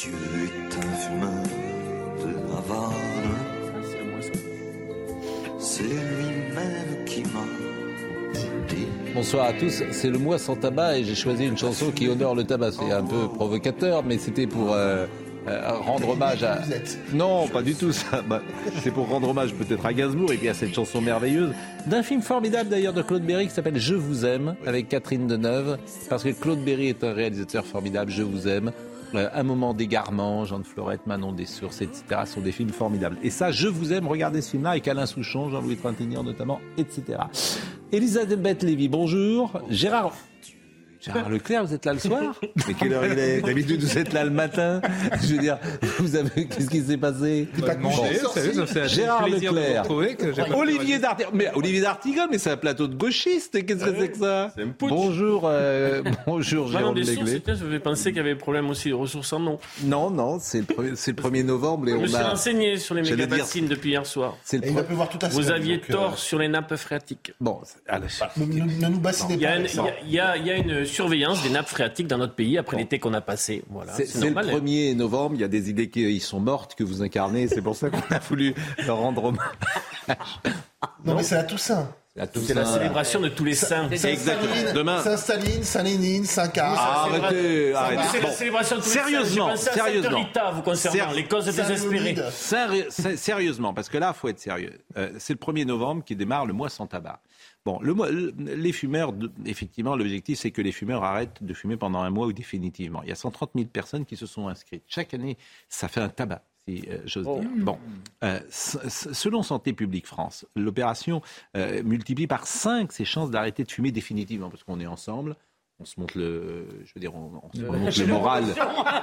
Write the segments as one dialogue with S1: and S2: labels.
S1: Dieu est un fumeur de Havane. C'est lui-même qui m'a dit.
S2: Bonsoir à tous, c'est le mois sans tabac et j'ai choisi une chanson qui honore le tabac. C'est un peu provocateur, mais c'était pour euh, euh, rendre hommage à... Non, pas du tout ça. Bah, c'est pour rendre hommage peut-être à Gainsbourg et puis à cette chanson merveilleuse d'un film formidable d'ailleurs de Claude Berry qui s'appelle Je vous aime avec Catherine Deneuve parce que Claude Berry est un réalisateur formidable. Je vous aime. Euh, un moment d'égarement, Jean de Florette, Manon des Sources, etc. sont des films formidables. Et ça, je vous aime, regardez ce film-là avec Alain Souchon, Jean-Louis Trintignant notamment, etc. Elisabeth Lévy, bonjour. Gérard. Gérard Leclerc, vous êtes là le soir Mais quelle heure il est? D'habitude, vous êtes là le matin. Je veux dire, vous avez. Qu'est-ce qui s'est passé?
S3: Pas savez, ça
S2: Gérard Leclerc.
S3: que j'ai pas
S2: Olivier D'Artigan. Mais Olivier D'Artigan, mais c'est un plateau de gauchistes. Qu'est-ce que c'est que ça? Bonjour, euh, bonjour Jérôme Léglé.
S4: je vais penser qu'il y avait problème aussi de ressources en nom.
S2: Non, non, c'est le, premier- c'est le 1er novembre et
S4: Je me
S2: on
S4: suis
S2: a.
S4: renseigné sur les mégabassines depuis hier soir.
S2: C'est le
S5: Et il va
S2: pre-
S5: pleuvoir tout à
S4: Vous aviez
S5: euh,
S4: tort sur les nappes phréatiques.
S2: Bon, allez.
S5: Ne, nous bassinez pas
S4: a a- il y a une surveillance des nappes phréatiques dans notre pays après l'été qu'on a passé. Voilà,
S2: C'est
S4: c'est
S2: c'est le
S4: normal. hein.
S2: 1er novembre, il y a des idées qui ils sont mortes, que vous incarnez, c'est pour ça qu'on a voulu leur rendre hommage.
S5: Non, mais c'est la Toussaint.
S4: C'est la célébration de tous les saints.
S5: Saint-Staline,
S2: Demain.
S5: Saint-Staline, Saint-Lénine, Saint-Car.
S2: Ah, arrêtez, arrêtez.
S4: C'est la célébration de tous
S2: Sérieusement,
S4: les saints.
S2: Sérieusement.
S4: Rita vous concernant,
S2: Ser-
S4: les causes désespérées.
S2: Sérieusement, parce que là, il faut être sérieux. Euh, c'est le 1er novembre qui démarre le mois sans tabac. Bon, le mois- le- les fumeurs, effectivement, l'objectif, c'est que les fumeurs arrêtent de fumer pendant un mois ou définitivement. Il y a 130 000 personnes qui se sont inscrites. Chaque année, ça fait un tabac, si euh, j'ose dire. Bon, euh, selon Santé publique France, l'opération euh, multiplie par 5 ses chances d'arrêter de fumer définitivement, parce qu'on est ensemble. On se montre le, je veux dire, on, on se remonte le moral,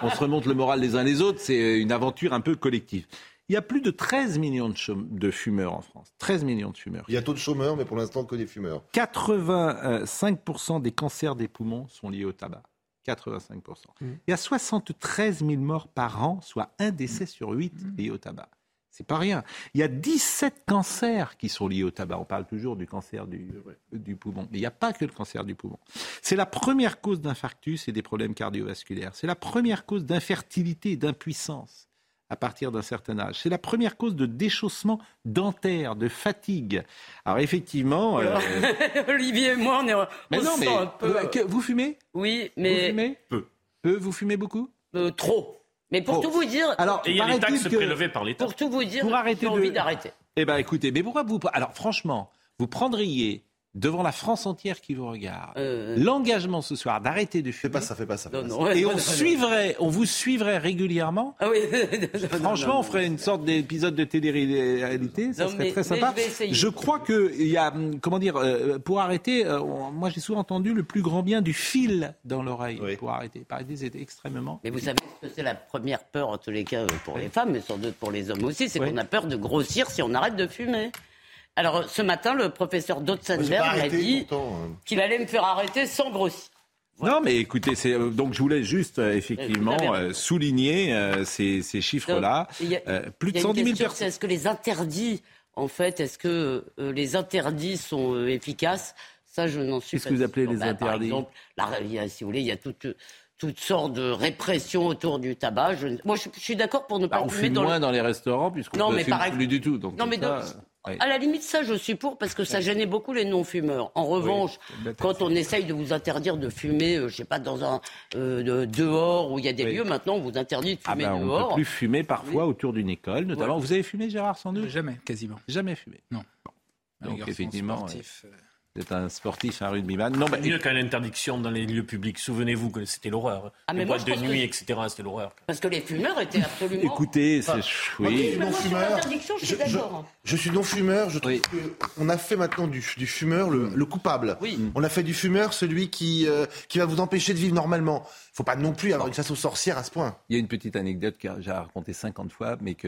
S2: on se remonte le moral les uns les autres. C'est une aventure un peu collective. Il y a plus de 13 millions de fumeurs en France. 13 millions de fumeurs.
S6: Il y a taux de chômeurs, mais pour l'instant que des fumeurs.
S2: 85% des cancers des poumons sont liés au tabac. 85%. Il y a 73 000 morts par an, soit un décès sur 8 liés au tabac. C'est pas rien. Il y a 17 cancers qui sont liés au tabac. On parle toujours du cancer du, du poumon. Mais il n'y a pas que le cancer du poumon. C'est la première cause d'infarctus et des problèmes cardiovasculaires. C'est la première cause d'infertilité et d'impuissance à partir d'un certain âge. C'est la première cause de déchaussement dentaire, de fatigue. Alors effectivement... euh,
S7: Olivier et moi, on est.
S2: mais
S7: on
S2: non,
S7: se
S2: mais
S7: sent un peu-
S2: euh, que- vous fumez?
S7: Oui,
S2: Vous
S7: mais
S2: fumez? Peu. Peu, vous fumez beaucoup?
S7: Euh, trop. Mais pour tout vous dire,
S2: Alors,
S4: Et il y a les taxes
S2: que-
S4: prélevées par l'État.
S7: pour tout vous dire,
S2: Pour arrêter
S7: j'ai envie
S2: de-
S7: d'arrêter.
S2: Eh bien, écoutez, mais pourquoi vous... Alors, franchement, vous prendriez, devant la France entière qui vous regarde,
S7: Euh,
S2: l'engagement ce soir d'arrêter de
S6: Fais
S2: fumer.
S6: pas ça, fais pas ça. fais
S7: non,
S6: pas
S7: non,
S6: ça.
S7: ouais,
S2: Et
S7: non,
S2: on
S7: non,
S2: suivrait, on vous suivrait régulièrement.
S7: Ah oui.
S2: Franchement, on ferait une sorte d'épisode de télé-réalité, ça
S7: Non,
S2: serait
S7: mais-
S2: très
S7: mais
S2: sympa.
S7: je vais essayer.
S2: Je crois que il y a, hum, comment dire, euh, pour arrêter, euh, on- moi j'ai souvent entendu le plus grand bien du fil dans l'oreille
S6: Oui.
S2: pour arrêter. Par c'était extrêmement.
S7: Mais vous savez ce que c'est la première peur, en tous les cas, euh, pour les femmes, mais sans doute pour les hommes aussi, c'est
S2: Oui.
S7: qu'on a peur de grossir si on arrête de fumer. Alors, ce matin, le professeur Dotzenberg m'a dit
S6: hein.
S7: qu'il allait me faire arrêter sans grossir.
S2: Non, mais écoutez, c'est euh, donc je voulais juste euh, effectivement euh, souligner euh, ces, ces chiffres-là.
S7: Il y a-
S2: Euh, plus de
S7: y a une
S2: 110 000
S7: question, c'est
S2: personnes.
S7: Est-ce que les interdits, en fait, est-ce que euh, les interdits sont euh, efficaces? Ça, je n'en suis
S2: Qu'est-ce
S7: pas
S2: que vous appelez les
S7: Bah, Par
S2: interdits?
S7: exemple, la- y a, si vous voulez, il y a toutes, toutes sortes de répressions autour du tabac. Je, moi, je, je suis d'accord pour ne pas
S2: Bah, on fume
S7: dans le-
S2: moins dans les restaurants puisqu'on
S7: Non,
S2: ne
S7: mais
S2: fume
S7: par exemple-
S2: plus du tout. Donc
S7: Non, mais
S2: ça,
S7: donc,
S2: oui.
S7: à la limite, ça, je suis pour parce que ça gênait beaucoup les non-fumeurs. En revanche, quand on essaye de vous interdire de fumer, euh, je sais pas, dans un euh, de- dehors où il y a des
S2: Oui.
S7: lieux, maintenant, on vous interdit de
S2: Ah
S7: fumer
S2: ben, on ne
S7: dehors.
S2: peut plus fumer parfois autour d'une école, notamment.
S7: Ouais.
S2: Vous avez fumé, Gérard, sans doute?
S3: Jamais, quasiment.
S2: Jamais fumé.
S3: Les
S2: Donc effectivement,
S3: sportifs, euh,
S2: Êtes un sportif, un rugbyman. Non, bah,
S4: Mieux qu'à l'interdiction dans les lieux publics. Souvenez-vous que c'était l'horreur.
S7: Ah,
S4: les boîtes
S7: je
S4: de nuit,
S7: que-
S4: etc. C'était l'horreur.
S7: Parce que les fumeurs étaient absolument.
S2: écoutez, c'est... Oui.
S7: Moi, je suis
S5: je- je- suis non-fumeur, je trouve
S2: Oui.
S5: qu'on a fait maintenant du, du fumeur le, le coupable.
S7: Oui.
S5: On a fait du fumeur celui qui, euh, qui va vous empêcher de vivre normalement. Faut pas non plus avoir une chasse aux sorcières à ce point.
S2: Il y a une petite anecdote que j'ai racontée 50 fois, mais que,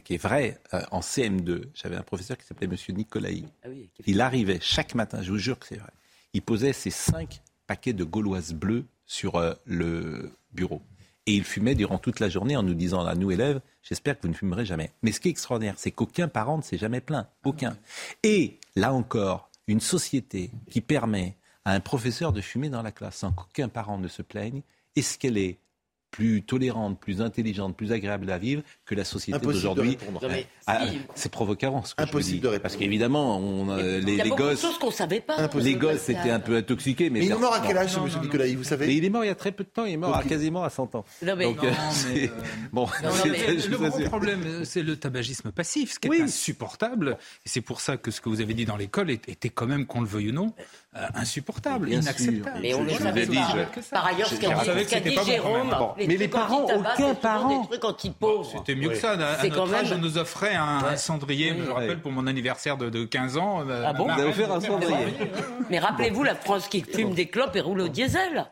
S2: qui est vraie. Euh, en CM2, j'avais un professeur qui s'appelait Monsieur Nicolaï.
S7: Ah oui,
S2: Il arrivait chaque matin, je vous jure que c'est vrai. Il posait ses cinq paquets de gauloises bleues sur euh, le bureau. Et il fumait durant toute la journée en nous disant à nous élèves, j'espère que vous ne fumerez jamais. Mais ce qui est extraordinaire, c'est qu'aucun parent ne s'est jamais plaint. Aucun. Et là encore, une société qui permet à un professeur de fumer dans la classe sans qu'aucun parent ne se plaigne, est-ce qu'elle est plus tolérante, plus intelligente, plus agréable à vivre que la société d'aujourd'hui
S7: mais
S2: Ah. C'est provocateur ce que je
S5: Impossible
S2: dis.
S5: de répondre.
S2: Parce qu'évidemment, on, euh, les, les gosses,
S7: qu'on savait pas.
S5: Impossible.
S2: les gosses étaient un peu intoxiqués. Mais,
S5: Mais il est mort à quel âge, ce
S3: non,
S5: monsieur
S3: non,
S5: Nicolas Vous
S2: Mais
S5: savez
S2: il est mort il y a très peu de temps, il est mort à quasiment à 100 ans.
S7: Non, mais-
S2: Donc, euh,
S3: euh,
S2: bon,
S7: non,
S2: je
S3: le gros problème, euh, c'est le tabagisme passif, ce qui
S2: Oui.
S3: est insupportable. Et c'est pour ça que ce que vous avez dit dans l'école était quand même, qu'on le veuille ou non, euh, insupportable,
S2: Bien sûr.
S3: inacceptable.
S7: Mais on
S2: vous
S7: savait pas.
S2: je-
S7: Par ailleurs, ce qu'a dit, Jérôme,
S3: même.
S2: Bon.
S7: les
S2: Mais les parents, aucun parent.
S7: des trucs anti-pauvres.
S3: C'était mieux que ça. À, notre
S7: quand
S3: âge, on nous offrait un, un cendrier, je me
S2: Ouais.
S3: rappelle, pour mon anniversaire de, de 15 ans. euh,
S7: Ah bon
S3: ma
S2: Vous avez offert un cendrier.
S7: Mais rappelez-vous la France qui fume des clopes et roule au diesel.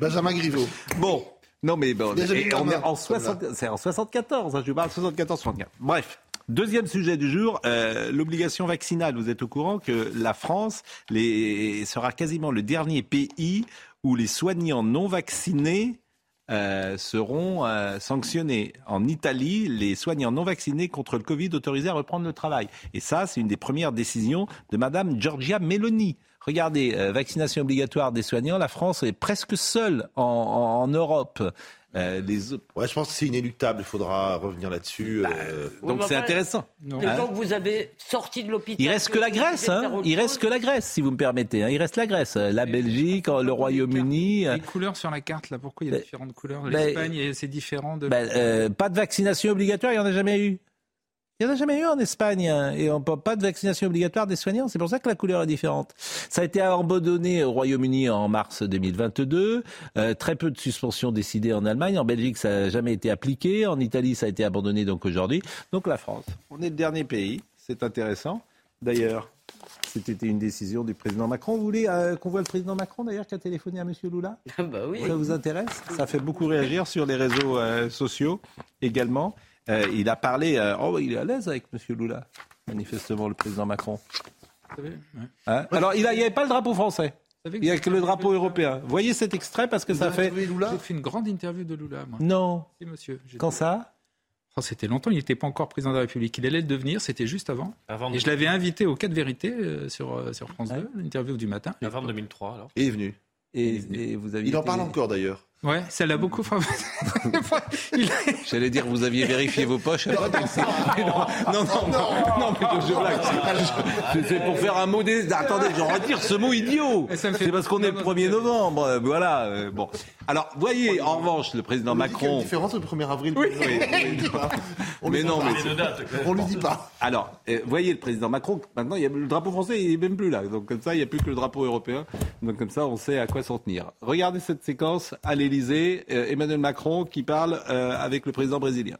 S5: Benjamin Griveaux.
S2: Bon. Non, mais bon,
S5: Déjà
S2: et
S5: mis
S2: on
S5: la
S2: est
S5: main,
S2: en,
S5: comme
S2: 60 c'est en 74, hein, je parle 74-64. Bref. Deuxième sujet du jour, euh, l'obligation vaccinale. Vous êtes au courant que la France sera quasiment le dernier pays où les soignants non vaccinés euh, seront euh, sanctionnés. En Italie, les soignants non vaccinés contre le Covid autorisés à reprendre le travail. Et ça, c'est une des premières décisions de Madame Giorgia Meloni. Regardez, vaccination obligatoire des soignants, la France est presque seule en Europe. Euh, les autres-
S8: Ouais, je pense que c'est inéluctable. Il faudra revenir là-dessus.
S2: Bah,
S8: euh,
S2: Donc c'est intéressant.
S3: Non.
S7: Les
S2: Hein
S7: gens que vous avez sortis de l'hôpital.
S2: Il reste que la Grèce, hein. Il reste que la Grèce, si vous me permettez. hein. Il reste la Grèce, la
S3: Mais
S2: Belgique, le Royaume-Uni. euh,
S3: Les couleurs sur la carte, là, pourquoi il y a
S2: Ben,
S3: différentes couleurs?
S2: ben,
S3: L'Espagne, c'est différent de.
S2: Ben, euh, pas de vaccination obligatoire, il n'y en a jamais eu. Il n'y en a jamais eu en Espagne. hein. Et on peut pas de vaccination obligatoire des soignants. C'est pour ça que la couleur est différente. Ça a été abandonné au Royaume-Uni en mars 2022. Euh, très peu de suspensions décidées en Allemagne. En Belgique, ça n'a jamais été appliqué. En Italie, ça a été abandonné donc aujourd'hui. Donc la France, on est le dernier pays. C'est intéressant. D'ailleurs, c'était une décision du président Macron. Vous voulez euh, qu'on voit le président Macron d'ailleurs qui a téléphoné à Monsieur Lula?
S7: Bah oui.
S2: ça vous intéresse? Ça fait beaucoup réagir sur les réseaux euh, sociaux également. Euh, il a parlé. euh, oh, il est à l'aise avec M. Lula, manifestement, le président Macron.
S3: Vous savez, ouais.
S2: Hein Alors, il n'y avait pas le drapeau français.
S3: Vous
S2: Il n'y a que le
S3: fait-
S2: drapeau européen. Voyez cet extrait parce que ça fait.
S5: Vous avez Lula
S3: J'ai fait une grande interview de Lula, moi.
S2: Non.
S3: Oui, monsieur.
S2: Quand ça?
S3: Oh, c'était longtemps, il n'était pas encore président de la République. Il allait le devenir, c'était juste avant.
S4: Avant,
S3: Et je l'avais invité au cas de vérité euh, sur, euh, sur France 2, l'interview du matin.
S4: avant 2003, alors.
S8: Il est venu.
S2: et, et vous aviez
S8: Il en
S2: été-
S8: parle encore d'ailleurs.
S3: Ouais, ça l'a beaucoup frappé. Il-
S2: J'allais dire, vous aviez vérifié vos poches. Non, non, non, non, non, mais je blague. C'est- pour faire un mot des... Attendez, je retire ce mot idiot. C'est parce qu'on est le
S3: Non, non,
S2: 1er
S3: c'est-
S2: novembre. euh, Voilà. euh, Bon. Alors, voyez, en revanche, le président
S5: On lui dit qu'il y a une
S2: Macron.
S5: différence entre le 1er avril
S2: Oui,
S5: et le 1er
S2: oui,
S5: On lui dit pas. On
S2: Mais
S5: lui dit
S2: non,
S5: pas.
S2: mais
S5: On lui dit pas.
S2: Alors, euh, voyez le président Macron, maintenant il y a, le drapeau français il est même plus là. Donc comme ça, il n'y a plus que le drapeau européen. Donc comme ça, on sait à quoi s'en tenir. Regardez cette séquence à l'Elysée, Emmanuel Macron qui parle euh, avec le président brésilien.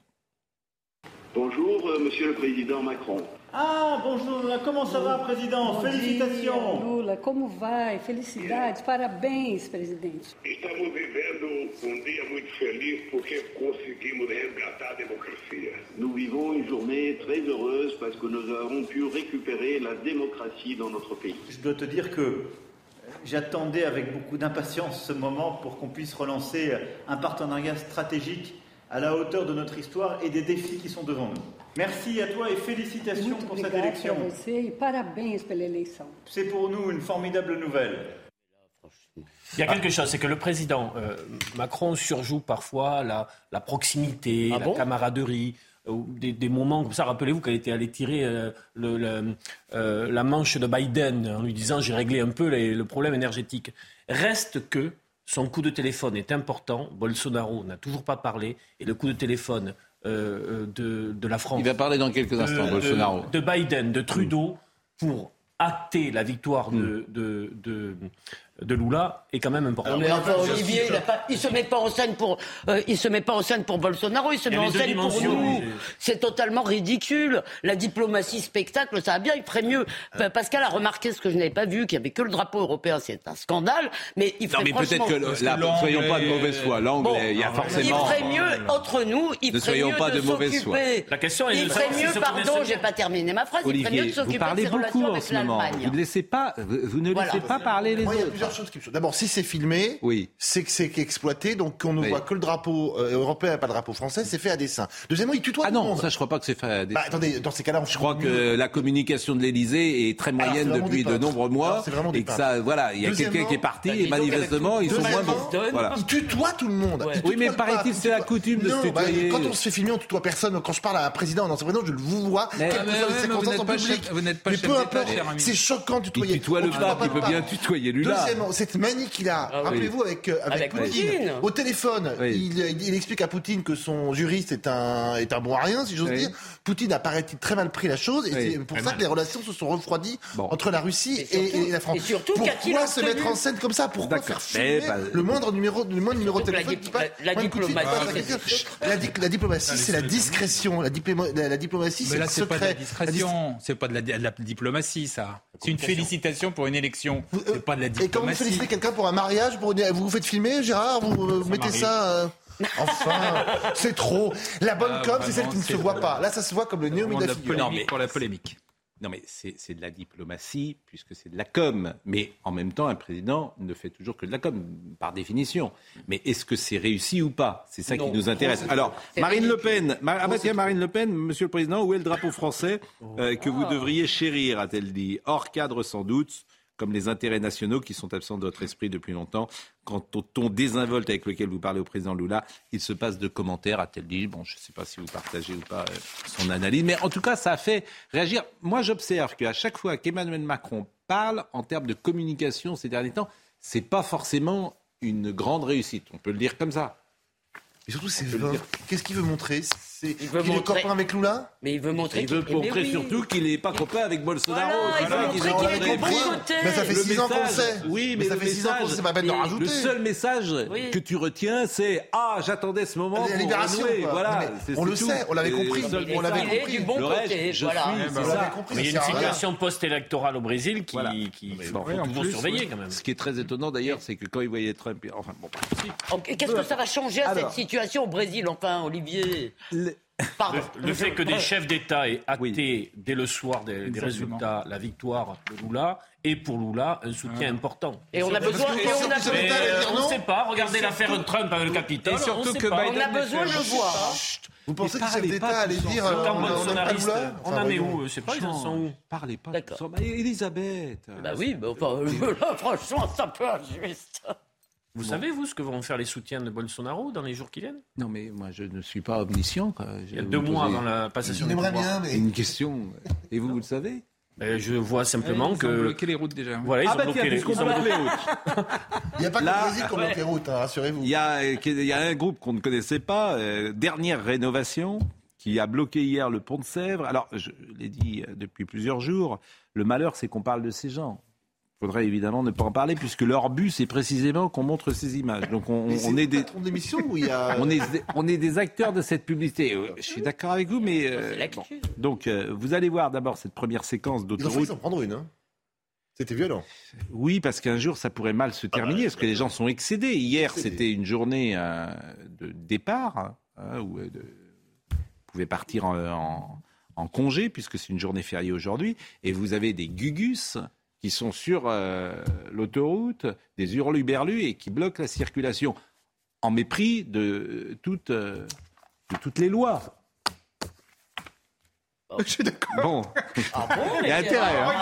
S9: Bonjour, euh, Monsieur le Président Macron.
S10: Ah, bonjour, comment ça va, président? Félicitations.
S11: Lula, como vai? Felicidades, parabéns, presidente.
S9: Estamos vivendo um dia muito feliz porque conseguimos resgatar a democracia. Nous vivons une journée très heureuse parce que nous avons pu récupérer la démocratie dans notre pays.
S10: Je dois te dire que j'attendais avec beaucoup d'impatience ce moment pour qu'on puisse relancer un partenariat stratégique à la hauteur de notre histoire et des défis qui sont devant nous. Merci à toi et félicitations
S11: Muito
S10: pour cette élection.
S11: e.
S10: C'est pour nous une formidable nouvelle.
S4: Il y a quelque chose, c'est que le président euh, Macron surjoue parfois la, la proximité,
S7: Ah
S4: la
S7: bon?
S4: camaraderie, des, des moments comme ça. Rappelez-vous qu'elle était allée tirer euh, le- le- euh, la manche de Biden en lui disant j'ai réglé un peu les- le problème énergétique. Reste que son coup de téléphone est important. Bolsonaro n'a toujours pas parlé et le coup de téléphone euh, de, de la France
S2: Il va parler dans quelques instants,
S4: de,
S2: Bolsonaro.
S4: de- de Biden, de Trudeau, pour acter la victoire de, de, de, de Lula est quand même important.
S7: Mais enfin, Olivier, il, a pas, il se met pas en scène pour, euh, il se met pas en scène pour Bolsonaro, il se
S4: Il
S7: met en scène pour nous. C'est totalement ridicule. La diplomatie spectacle, ça va bien, il ferait mieux. Pa- Pascal a remarqué ce que je n'avais pas vu, qu'il y avait que le drapeau européen, c'est un scandale. Mais il
S2: Non,
S7: ferait
S2: mais peut-être que le- là, soyons pas de mauvaise foi. L'anglais, il y a
S7: Il
S2: forcément.
S7: ferait mieux entre nous, il
S2: Ne
S7: ferait
S2: soyons
S7: mieux
S2: pas de mauvaise
S7: s'occuper.
S2: foi.
S4: La question est
S7: il
S4: de
S7: ferait
S4: si
S7: mieux,
S4: se
S7: pardon, j'ai pas terminé ma phrase, il ferait mieux de s'occuper de ses relations avec l'Allemagne.
S2: Vous ne laissez pas, vous ne laissez pas parler les
S5: il
S2: autres.
S5: Plusieurs choses qui me sont. D'abord, si c'est filmé,
S2: Oui.
S5: c'est que c'est exploité, donc on ne
S2: Oui.
S5: voit que le drapeau euh, européen et pas le drapeau français, c'est fait à dessein. Deuxièmement, il tutoie
S2: Ah
S5: tout le
S2: non,
S5: monde.
S2: ça je crois pas que c'est fait. à des-
S5: Bah, attendez, dans ces cas-là, on
S2: Je crois que la communication de l'Élysée est très moyenne depuis de nombreux mois
S5: c'est vraiment des
S2: et que ça, voilà, il y a quelqu'un qui est parti
S7: bah,
S2: et
S7: avec
S2: manifestement ils sont moins bons. Voilà.
S5: Il tutoie tout le monde.
S7: Ouais.
S5: Il
S2: Oui, mais paraît-il, c'est la coutume de se
S5: bah,
S2: tutoyer.
S5: quand on se fait filmer, on tutoie personne. Quand je parle à un président, un ancien président, je le vous vois.
S3: Vous n'êtes
S5: en
S3: pas chef- vous n'êtes pas chef
S5: c'est choquant de
S2: Il
S5: tutoyer.
S2: tutoie le pape, il
S5: le
S2: peut
S5: pape.
S2: bien tutoyer Lula.
S5: Cette manie qu'il a,
S7: Ah oui.
S5: rappelez-vous, avec, euh, avec,
S7: Avec
S5: Poutine.
S7: Poutine.
S5: Au téléphone,
S2: Oui.
S5: il, il explique à Poutine que son juriste est un, est un bon à rien, si j'ose
S2: Oui.
S5: dire. Poutine a, paraît-il, très mal pris la chose, et
S2: Oui.
S5: c'est pour ça que les relations se sont refroidies
S2: Bon.
S5: entre la Russie
S7: Et
S5: et,
S7: surtout-
S5: et la France.
S7: et surtout,
S5: Pourquoi se
S7: obtenu
S5: mettre en scène comme ça? Pourquoi faire filmer
S2: pas-
S5: le moindre numéro, le moindre numéro de téléphone
S7: la- diplomatie,
S5: à
S7: c'est-
S5: La, diplomatie, discrétion. La, diploma- la- la diplomatie,
S3: Mais
S5: c'est
S3: là,
S5: le
S3: c'est pas de la
S5: secret.
S3: discrétion, c'est pas de la, diplomatie, ça. C'est une félicitation pour une élection. C'est pas de la
S5: quand vous félicitez quelqu'un pour un mariage, pour une- vous vous faites filmer, Gérard, vous, euh, vous mettez
S3: m'arrive.
S5: ça. euh, Enfin, c'est trop. La bonne
S3: Ah,
S5: com, c'est celle qui ne se
S3: c'est
S5: voit
S3: le-
S5: pas. Là, ça se voit comme le néo
S3: Vraiment de la
S5: figure.
S3: polémique
S2: Non, mais-
S3: pour la polémique.
S2: Non, mais c'est c'est de la diplomatie, puisque c'est de la com. Mais en même temps, un président ne fait toujours que de la com, par définition. Mais est-ce que c'est réussi ou pas? C'est ça
S7: Non.
S2: qui nous intéresse. Alors,
S7: C'est
S2: Marine Le. Pen, Ma- ah bah tiens, Marine Le Pen, Monsieur le Président, où est le drapeau français? Euh, que vous
S7: Ah.
S2: devriez chérir, a-t-elle dit Hors cadre sans doute, comme les intérêts nationaux qui sont absents de votre esprit depuis longtemps. Quant au ton désinvolte avec lequel vous parlez au président Lula, il se passe de commentaires, a-t-elle dit. Bon, je ne sais pas si vous partagez ou pas euh, son analyse, mais en tout cas, ça a fait réagir. Moi, j'observe qu'à chaque fois qu'Emmanuel Macron parle en termes de communication ces derniers temps, c'est pas forcément une grande réussite. On peut le dire comme ça.
S5: Et surtout, c'est. Qu'est-ce qu'il veut montrer? C'est
S7: Il veut
S5: qu'il est
S7: montrer-
S5: copain avec Lula
S7: Mais il veut montrer
S2: Il veut
S7: qu'il-
S2: montrer
S7: oui.
S2: surtout qu'il n'est pas copain avec Bolsonaro.
S7: Voilà, il veut montrer qu'il est côtés.
S5: Mais ça fait
S2: Le
S5: 6 ans qu'on sait.
S2: Oui, mais,
S5: mais ça
S2: le
S5: fait 6 ans qu'on le sait, c'est pas peine d'en rajouter.
S2: Le seul message
S7: Oui.
S2: que tu retiens, c'est Ah, j'attendais ce moment.
S5: La
S2: pour
S5: libération.
S2: Voilà,
S5: on
S2: c'est
S5: le
S2: tout.
S5: sait, on l'avait compris,
S7: Il est-
S5: on l'avait
S7: il est
S5: compris.
S7: du bon
S2: Le reste,
S7: côté,
S2: je
S7: voilà.
S2: ça.
S5: compris,
S4: Mais il y a une situation post-électorale au Brésil qui, qui faut toujours surveiller quand même.
S2: Ce qui est très étonnant d'ailleurs, c'est que quand il voyait Trump, enfin bon,
S7: Qu'est-ce que ça va changer à cette situation au Brésil, enfin, Olivier Pardon.
S4: Le fait que des chefs d'État aient acté dès le soir des, résultats la victoire de Lula est pour Lula un soutien important.
S7: Et on a besoin,
S5: que
S7: et on a
S4: Mais euh, ne
S5: non.
S4: sait pas. Regardez l'affaire Trump avec le Capitole.
S3: Et surtout
S4: on sait
S3: que
S4: pas.
S3: Biden
S7: on a besoin de le voir.
S5: Vous pensez que chefs d'État
S2: tous
S5: dire euh,
S4: camp
S5: on
S4: bolsonariste, on en est où Je sais pas, ils en sont où
S2: parlez pas.
S7: D'accord.
S2: ça. Bah, Elisabeth.
S7: Bah oui, mais enfin, là, franchement, c'est un peu injuste.
S4: Vous savez, vous, ce que vont faire les soutiens de Bolsonaro dans les jours qui viennent?
S2: Non, mais moi, je ne suis pas omniscient. Quoi.
S4: Il y a deux mois avant la passation
S5: On
S4: du pouvoir.
S5: bien, mais.
S2: une question. Et vous, vous le savez?
S4: Euh, Je vois simplement
S3: Ils ont
S4: que.
S3: bloqué les routes déjà.
S4: Voilà, ils
S2: Ah
S4: ont
S2: bah
S4: bloqué les-
S2: puisqu'on
S4: ils ont
S2: bloque
S4: bloqué-
S2: les routes.
S5: Il n'y a pas que
S2: Là-
S5: le Brésil qui bloque les routes, hein, rassurez-vous.
S2: Il y, a, il y a un groupe qu'on ne connaissait pas, euh, dernière rénovation, qui a bloqué hier le pont de Sèvres. Alors, je l'ai dit euh, depuis plusieurs jours, le malheur, c'est qu'on parle de ces gens. Il faudrait évidemment ne pas en parler, puisque leur but, c'est précisément qu'on montre ces images. Donc, on,
S5: c'est
S2: on est des...
S5: où il y a.
S2: On est, on est des acteurs de cette publicité. Euh, Je suis d'accord avec vous, mais... euh, bon. Donc, euh, vous allez voir d'abord cette première séquence d'autoroute.
S5: s'en prendre une. hein. C'était violent.
S2: Oui, parce qu'un jour, ça pourrait mal se terminer, parce que les gens sont excédés. Hier, c'était une journée euh, de départ, hein, où euh, de- vous pouvez partir en, en- en congé, puisque c'est une journée fériée aujourd'hui, et vous avez des gugus qui sont sur euh, l'autoroute, des hurluberlus, et qui bloquent la circulation, en mépris de, euh, de toutes les lois.
S5: Je suis d'accord.
S2: Bon,
S7: Ah bon
S2: il y a intérêt. Hein.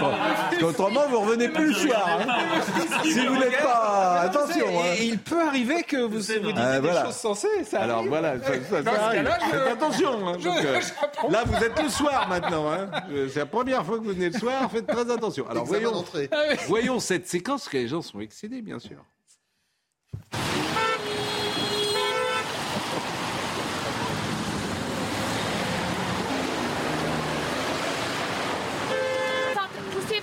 S2: Bon, parce qu'autrement, vous revenez plus le soir. hein. Si vous n'êtes pas... Attention. hein.
S3: Et il peut arriver que vous, vous disiez
S2: Ah,
S3: des choses sensées. Ça
S2: Alors
S3: arrive.
S2: voilà, ça, arrive.
S3: cas-là, je-
S2: Faites attention. hein,
S3: je-
S2: donc, euh,
S3: j'apprends.
S2: là, vous êtes le soir maintenant. hein. C'est la première fois que vous venez le soir. Faites très attention. Alors voyons, voyons cette séquence que les gens sont excédés, bien sûr.
S12: Poussez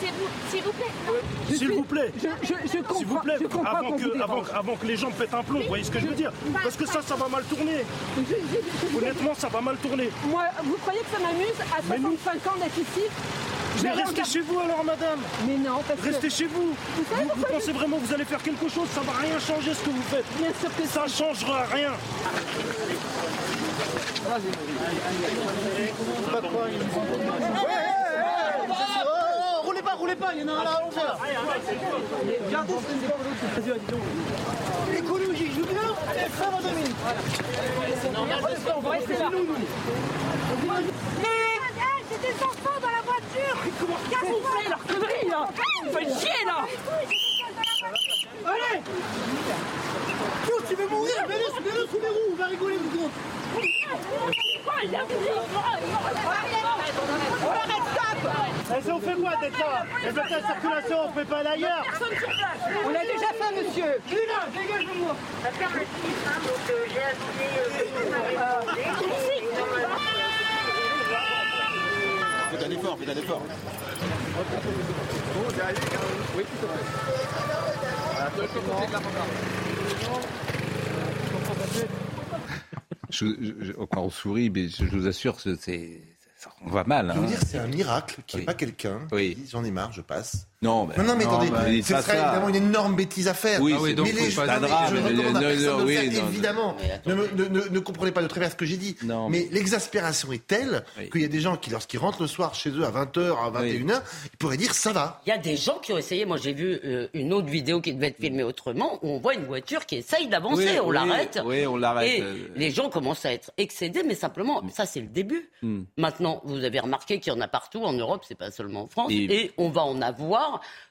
S13: C'est vous, s'il vous plaît.
S14: S'il vous plaît.
S15: Je, je, je
S14: S'il vous
S15: comprends,
S14: plaît,
S15: je comprends
S14: avant que, avant, que les gens pètent un plomb, vous voyez ce que je veux dire Parce que ça, ça va mal tourner.
S15: Je- je- je-
S14: Honnêtement, ça va mal tourner.
S15: Moi, vous croyez que ça m'amuse à 65 ans d'être ici
S14: Mais restez chez vous alors, madame.
S15: Mais non, parce que...
S14: Restez chez vous.
S15: Vous savez
S14: Vous, vous
S15: pourquoi
S14: pensez vraiment que vous allez faire quelque chose Ça va rien changer ce que vous faites.
S15: Bien sûr que
S14: Ça changera rien.
S12: Pas, il y en a un là en hauteur. Écologie, je veux bien, et ça va donner.
S13: C'est des enfants dans la voiture.
S15: Qu'est-ce que vous faites, leur connerie, là Vous faites chier, là
S12: Allez tu veux mourir Mets-le sous les roues, on va rigoler vous compte.
S14: Et on fait quoi d'être là Et de la circulation, on fait pas d'ailleurs
S15: On l'a déjà fait, monsieur.
S12: Lina, dégage-moi
S16: Faites un effort, faites un effort.
S2: Je, je- je- on sourit, mais je, je vous assure que c'est, ça, on va mal.
S5: Je veux
S2: hein.
S5: dire, c'est un miracle qu'il n'y ait
S2: Oui.
S5: pas quelqu'un
S2: Oui.
S5: qui dit j'en ai marre, je passe.
S2: Non, ben,
S5: mais attendez, ce serait
S2: ça.
S5: évidemment une énorme bêtise à faire.
S2: Oui,
S5: Ah
S2: donc,
S5: mais
S2: faut
S5: les
S2: pas
S5: non, mais je ne personne
S2: oui,
S5: faire,
S2: non,
S5: évidemment. Ne, me- ne- ne- ne comprenez pas de travers ce que j'ai dit.
S2: Non,
S5: mais l'exaspération est telle
S2: Oui.
S5: qu'il y a des gens qui, lorsqu'ils rentrent le soir chez eux à 20h, à 21h, ils pourraient dire ça va.
S7: Il y a des gens qui ont essayé. Moi, j'ai vu euh, une autre vidéo qui devait être filmée autrement où on voit une voiture qui essaye d'avancer.
S2: Oui,
S7: on
S2: oui,
S7: l'arrête.
S2: oui, on l'arrête,
S7: Et
S2: euh.
S7: les gens commencent à être excédés, mais simplement, ça, c'est le début.
S2: Hmm.
S7: Maintenant, vous avez remarqué qu'il y en a partout en Europe, c'est pas seulement en France,
S2: et,
S7: on va en avoir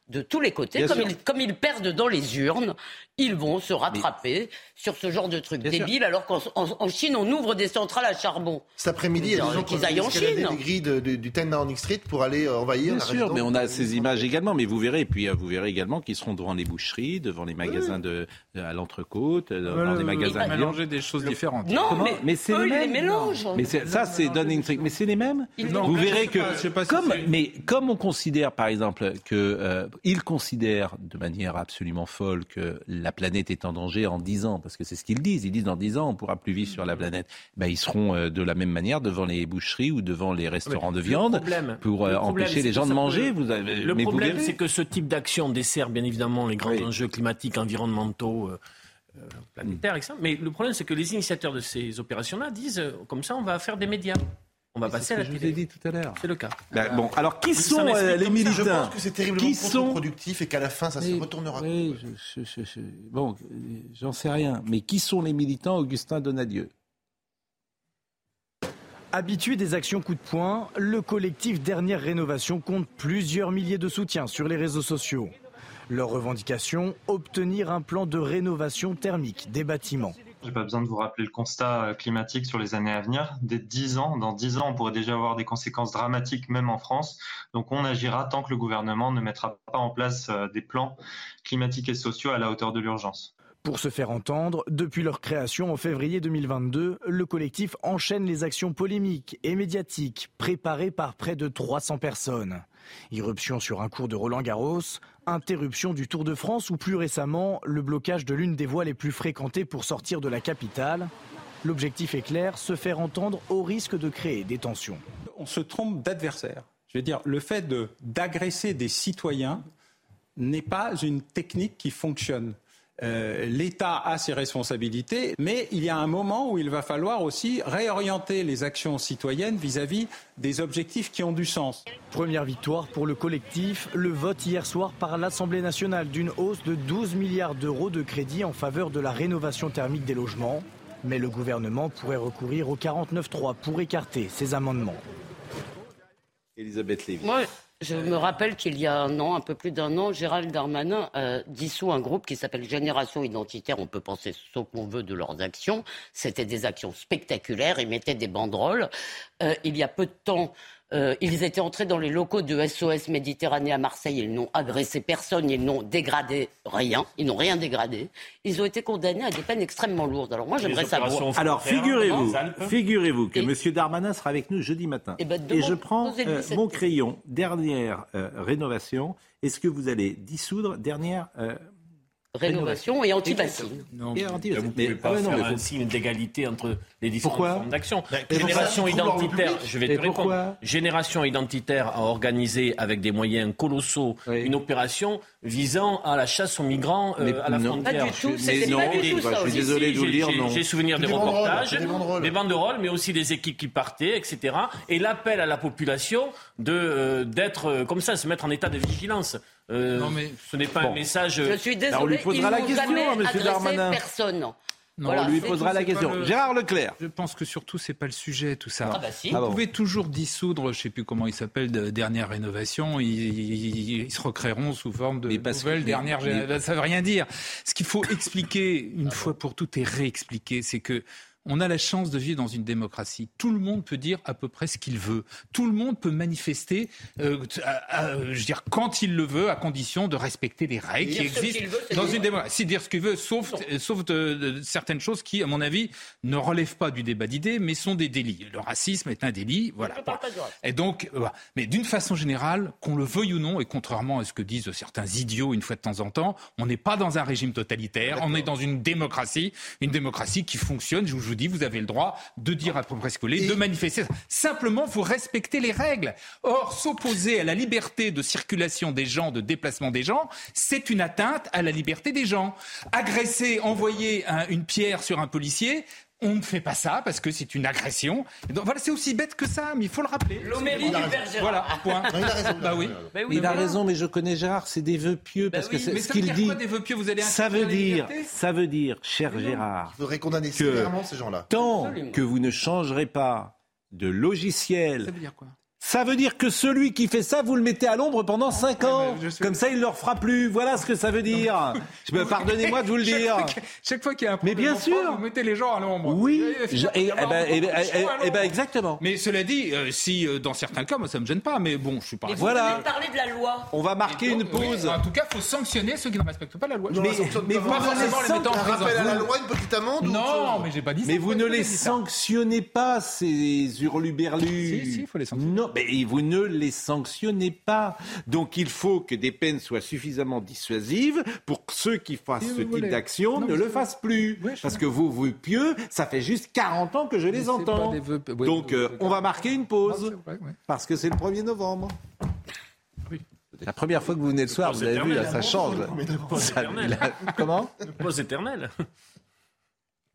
S7: de tous les côtés. Comme ils, comme ils perdent dans les urnes, ils vont se rattraper sur ce genre de truc
S2: Bien sûr.
S7: débile, alors qu'en en- en Chine, on ouvre des centrales à charbon.
S5: Cet après-midi, il y a des gens qui
S7: aillent en Chine.
S5: les grilles de- de- du 10 Downing Street pour aller euh, envahir
S2: Bien
S5: la
S2: sûr, mais on a ces images également. Mais vous verrez, et puis euh, vous verrez également qu'ils seront devant les boucheries, devant les magasins de, de- à l'entrecôte, euh, devant
S3: Voilà,
S2: les magasins de
S3: mélangez des choses différentes.
S7: Non,
S2: Comment
S7: mais,
S2: c'est
S7: eux,
S2: les
S7: ils les
S2: mêmes.
S7: mélangent.
S2: Mais c'est- ça, c'est Downing Street. Mais c'est les mêmes. Vous verrez que, comme, mais comme on considère, par exemple, que euh, ils considèrent de manière absolument folle que la planète est en danger en 10 ans, parce que c'est ce qu'ils disent. Ils disent dans 10 ans, on pourra plus vivre sur la planète. Ben, ils seront euh, de la même manière devant les boucheries ou devant les restaurants de viande
S4: problème-
S2: pour euh,
S4: le problème,
S2: empêcher les gens de manger.
S4: peut-
S2: Vous avez,
S4: Le
S2: mais
S4: problème, c'est que ce type d'action dessert bien évidemment les grands
S2: Oui.
S4: enjeux climatiques, environnementaux, euh, planétaires, etc. Mais le problème, c'est que les initiateurs de ces opérations-là disent comme ça, on va faire des médias. On va passer à
S2: ce
S4: la
S2: que je vous ai dit tout à l'heure.
S4: C'est le cas.
S2: Ben, bon, alors qui sont euh, les
S4: ça.
S5: Je
S2: militants
S5: pense que c'est terriblement
S2: Qui sont
S5: contre-productif et qu'à la fin, ça se retournera.
S2: oui, je- je- je- je- bon, j'en sais rien. Mais qui sont les militants Augustin Donadieu?
S17: Habitué des actions coup de poing, le collectif Dernière Rénovation compte plusieurs milliers de soutiens sur les réseaux sociaux. Leur revendication, obtenir un plan de rénovation thermique des bâtiments.
S18: J'ai pas besoin de vous rappeler le constat euh, climatique sur les années à venir. Dès 10 ans, dans 10 ans, on pourrait déjà avoir des conséquences dramatiques, même en France. Donc on agira tant que le gouvernement ne mettra pas en place euh, des plans climatiques et sociaux à la hauteur de l'urgence.
S17: Pour se faire entendre, depuis leur création en février 2022, le collectif enchaîne les actions polémiques et médiatiques préparées par près de 300 personnes. Irruption sur un cours de Roland Garros, interruption du Tour de France ou plus récemment le blocage de l'une des voies les plus fréquentées pour sortir de la capitale. L'objectif est clair, se faire entendre au risque de créer des tensions.
S19: on se trompe d'adversaire. Je veux dire, le fait d'agresser des citoyens n'est pas une technique qui fonctionne. Euh, L'État a ses responsabilités, mais il y a un moment où il va falloir aussi réorienter les actions citoyennes vis-à-vis des objectifs qui ont du sens.
S17: Première victoire pour le collectif, le vote hier soir par l'Assemblée nationale d'une hausse de 12 milliards d'euros de crédit en faveur de la rénovation thermique des logements. Mais le gouvernement pourrait recourir au 49.3 pour écarter ces amendements.
S2: Elisabeth Lévy.
S7: Je me rappelle qu'il y a un an, un peu plus d'un an, Gérald Darmanin a dissous un groupe qui s'appelle Génération Identitaire. On peut penser ce qu'on veut de leurs actions. C'était des actions spectaculaires. Ils mettaient des banderoles. Euh, il y a peu de temps, Euh, ils étaient entrés dans les locaux de SOS Méditerranée à Marseille. Ils n'ont agressé personne, ils n'ont dégradé rien. Ils n'ont rien dégradé. Ils ont été condamnés à des peines extrêmement lourdes. Alors moi, j'aimerais savoir.
S2: Alors, figurez-vous, figurez-vous que
S7: Et-
S2: M. Darmanin sera avec nous jeudi matin.
S7: Eh ben,
S2: Et je prends euh, mon crayon, dernière euh, rénovation. Est-ce que vous allez dissoudre dernière euh,
S7: Rénovation et anti-bassine.
S2: Et anti-bassine.
S4: Vous ne pouvez
S2: Mais-
S4: pas
S2: ah ouais, non,
S4: faire
S2: mais
S4: un signe d'égalité entre les différentes formes d'action.
S2: Mais pourquoi
S4: Génération identitaire, je vais
S2: Et
S4: te répondre. Génération identitaire a organisé avec des moyens colossaux une opération visant à la chasse aux migrants euh,
S2: Mais
S4: à la
S2: non.
S4: frontière.
S7: Pas du tout,
S4: Mais
S7: c'était
S4: non,
S7: pas du tout ça
S2: je suis désolé de vous dire, non.
S4: J'ai souvenir des reportages,
S5: des banderoles.
S4: des banderoles, mais aussi des équipes qui partaient, etc. Et l'appel à la population de euh, d'être euh, comme ça, se mettre en état de vigilance. Euh,
S3: Non, mais-
S4: ce n'est pas
S2: Bon.
S4: un message.
S7: Je suis désolée,
S2: on lui posera la question,
S7: agressé
S2: Darmanin.
S7: personne.
S3: Non,
S7: Voilà,
S2: On lui posera
S7: tout,
S2: la question.
S3: le-
S2: Gérard Leclerc.
S3: Je pense que surtout, c'est pas le sujet, tout ça.
S7: Ah bah si.
S3: Vous
S2: Ah bon.
S3: pouvez toujours dissoudre, je sais plus comment il s'appelle, de dernière rénovation. Ils, ils- ils se recréeront sous forme de nouvelle dernière. Ça veut rien dire. Ce qu'il faut expliquer une fois pour toutes et réexpliquer, c'est que on a la chance de vivre dans une démocratie. Tout le monde peut dire à peu près ce qu'il veut. Tout le monde peut manifester, euh, à- à- je veux dire, quand il le veut, à condition de respecter les règles qui existent
S7: veut,
S3: dans une démocratie. Dire ce qu'il veut, sauf, euh, sauf de, de certaines choses qui, à mon avis, ne relèvent pas du débat d'idées, mais sont des délits. Le racisme est un délit, voilà. Et donc, euh, voilà. mais d'une façon générale, qu'on le veuille ou non, et contrairement à ce que disent certains idiots une fois de temps en temps, on n'est pas dans un régime totalitaire, on est dans une démocratie, une démocratie qui fonctionne. Je vous, je vous avez le droit de dire à peu près ce que vous voulez, de manifester. Simplement, vous respectez les règles. Or, s'opposer à la liberté de circulation des gens, de déplacement des gens, c'est une atteinte à la liberté des gens. Agresser, envoyer un- une pierre sur un policier, on ne fait pas ça parce que c'est une agression. Et donc, voilà, c'est aussi bête que ça, mais il faut le rappeler.
S7: L'homélie du Père Gérard.
S3: Voilà, point.
S5: Non, il a raison.
S3: Bah oui.
S7: Ben oui,
S2: il a
S7: voilà.
S2: raison, mais je connais Gérard, c'est des vœux pieux
S7: Bah
S2: parce que c'est
S3: Mais
S2: ce
S3: ça veut
S2: qu'il
S3: dire
S2: dit.
S3: quoi des vœux pieux? Vous allez
S2: Ça veut dire, ça veut dire, cher Gérard,
S5: Il faudrait condamner
S2: Que-
S5: sévèrement ces gens-là.
S2: tant
S7: Absolument.
S2: que vous ne changerez pas de logiciel
S3: Ça veut dire quoi?
S2: Ça veut dire que celui qui fait ça, vous le mettez à l'ombre pendant 5 ans. Comme ça, il ne le refera plus. Voilà ce que ça veut dire. Pardonnez-moi de vous le dire.
S3: Chaque fois qu'il y a un
S2: Mais
S3: problème
S2: bien sûr.
S3: Vous mettez les gens à l'ombre.
S2: Oui.
S3: Et
S2: Je- et- eh ben, eh ben, eh- ben, exactement.
S3: Mais cela dit, euh, si euh, dans certains cas, moi ça me gêne pas, mais bon, je suis pas.
S7: Mais vous
S2: Voilà.
S7: de parler de la loi.
S2: On va marquer une
S3: Oui,
S2: pause.
S3: en tout cas, il faut sanctionner ceux qui ne respectent pas la loi.
S5: Non,
S2: Mais-
S5: pas
S2: vous ne les
S3: forcément les mettre en prison.
S5: rappel à la
S3: Vous-
S5: loi, une petite amende
S3: Non, mais j'ai pas dit ça.
S2: Mais vous ne les sanctionnez pas, ces hurluberlus.
S3: Si, si, il faut les sanctionner.
S2: Mais vous ne les sanctionnez pas. Donc il faut que des peines soient suffisamment dissuasives pour que ceux qui fassent
S3: Si
S2: ce
S3: vous
S2: type
S3: voulez.
S2: d'action
S3: Non,
S2: ne le fassent plus. Parce que vos vœux pieux, ça fait juste 40 ans que je les entends.
S3: vœux- oui,
S2: Donc euh, on va marquer une pause.
S3: c'est vrai, ouais.
S2: Parce que c'est le 1er novembre. La première fois que vous venez le soir,
S4: pause
S2: vous avez vu, là, ça change. Ça-
S4: éternelle.
S2: la- Comment
S4: Pause éternelle.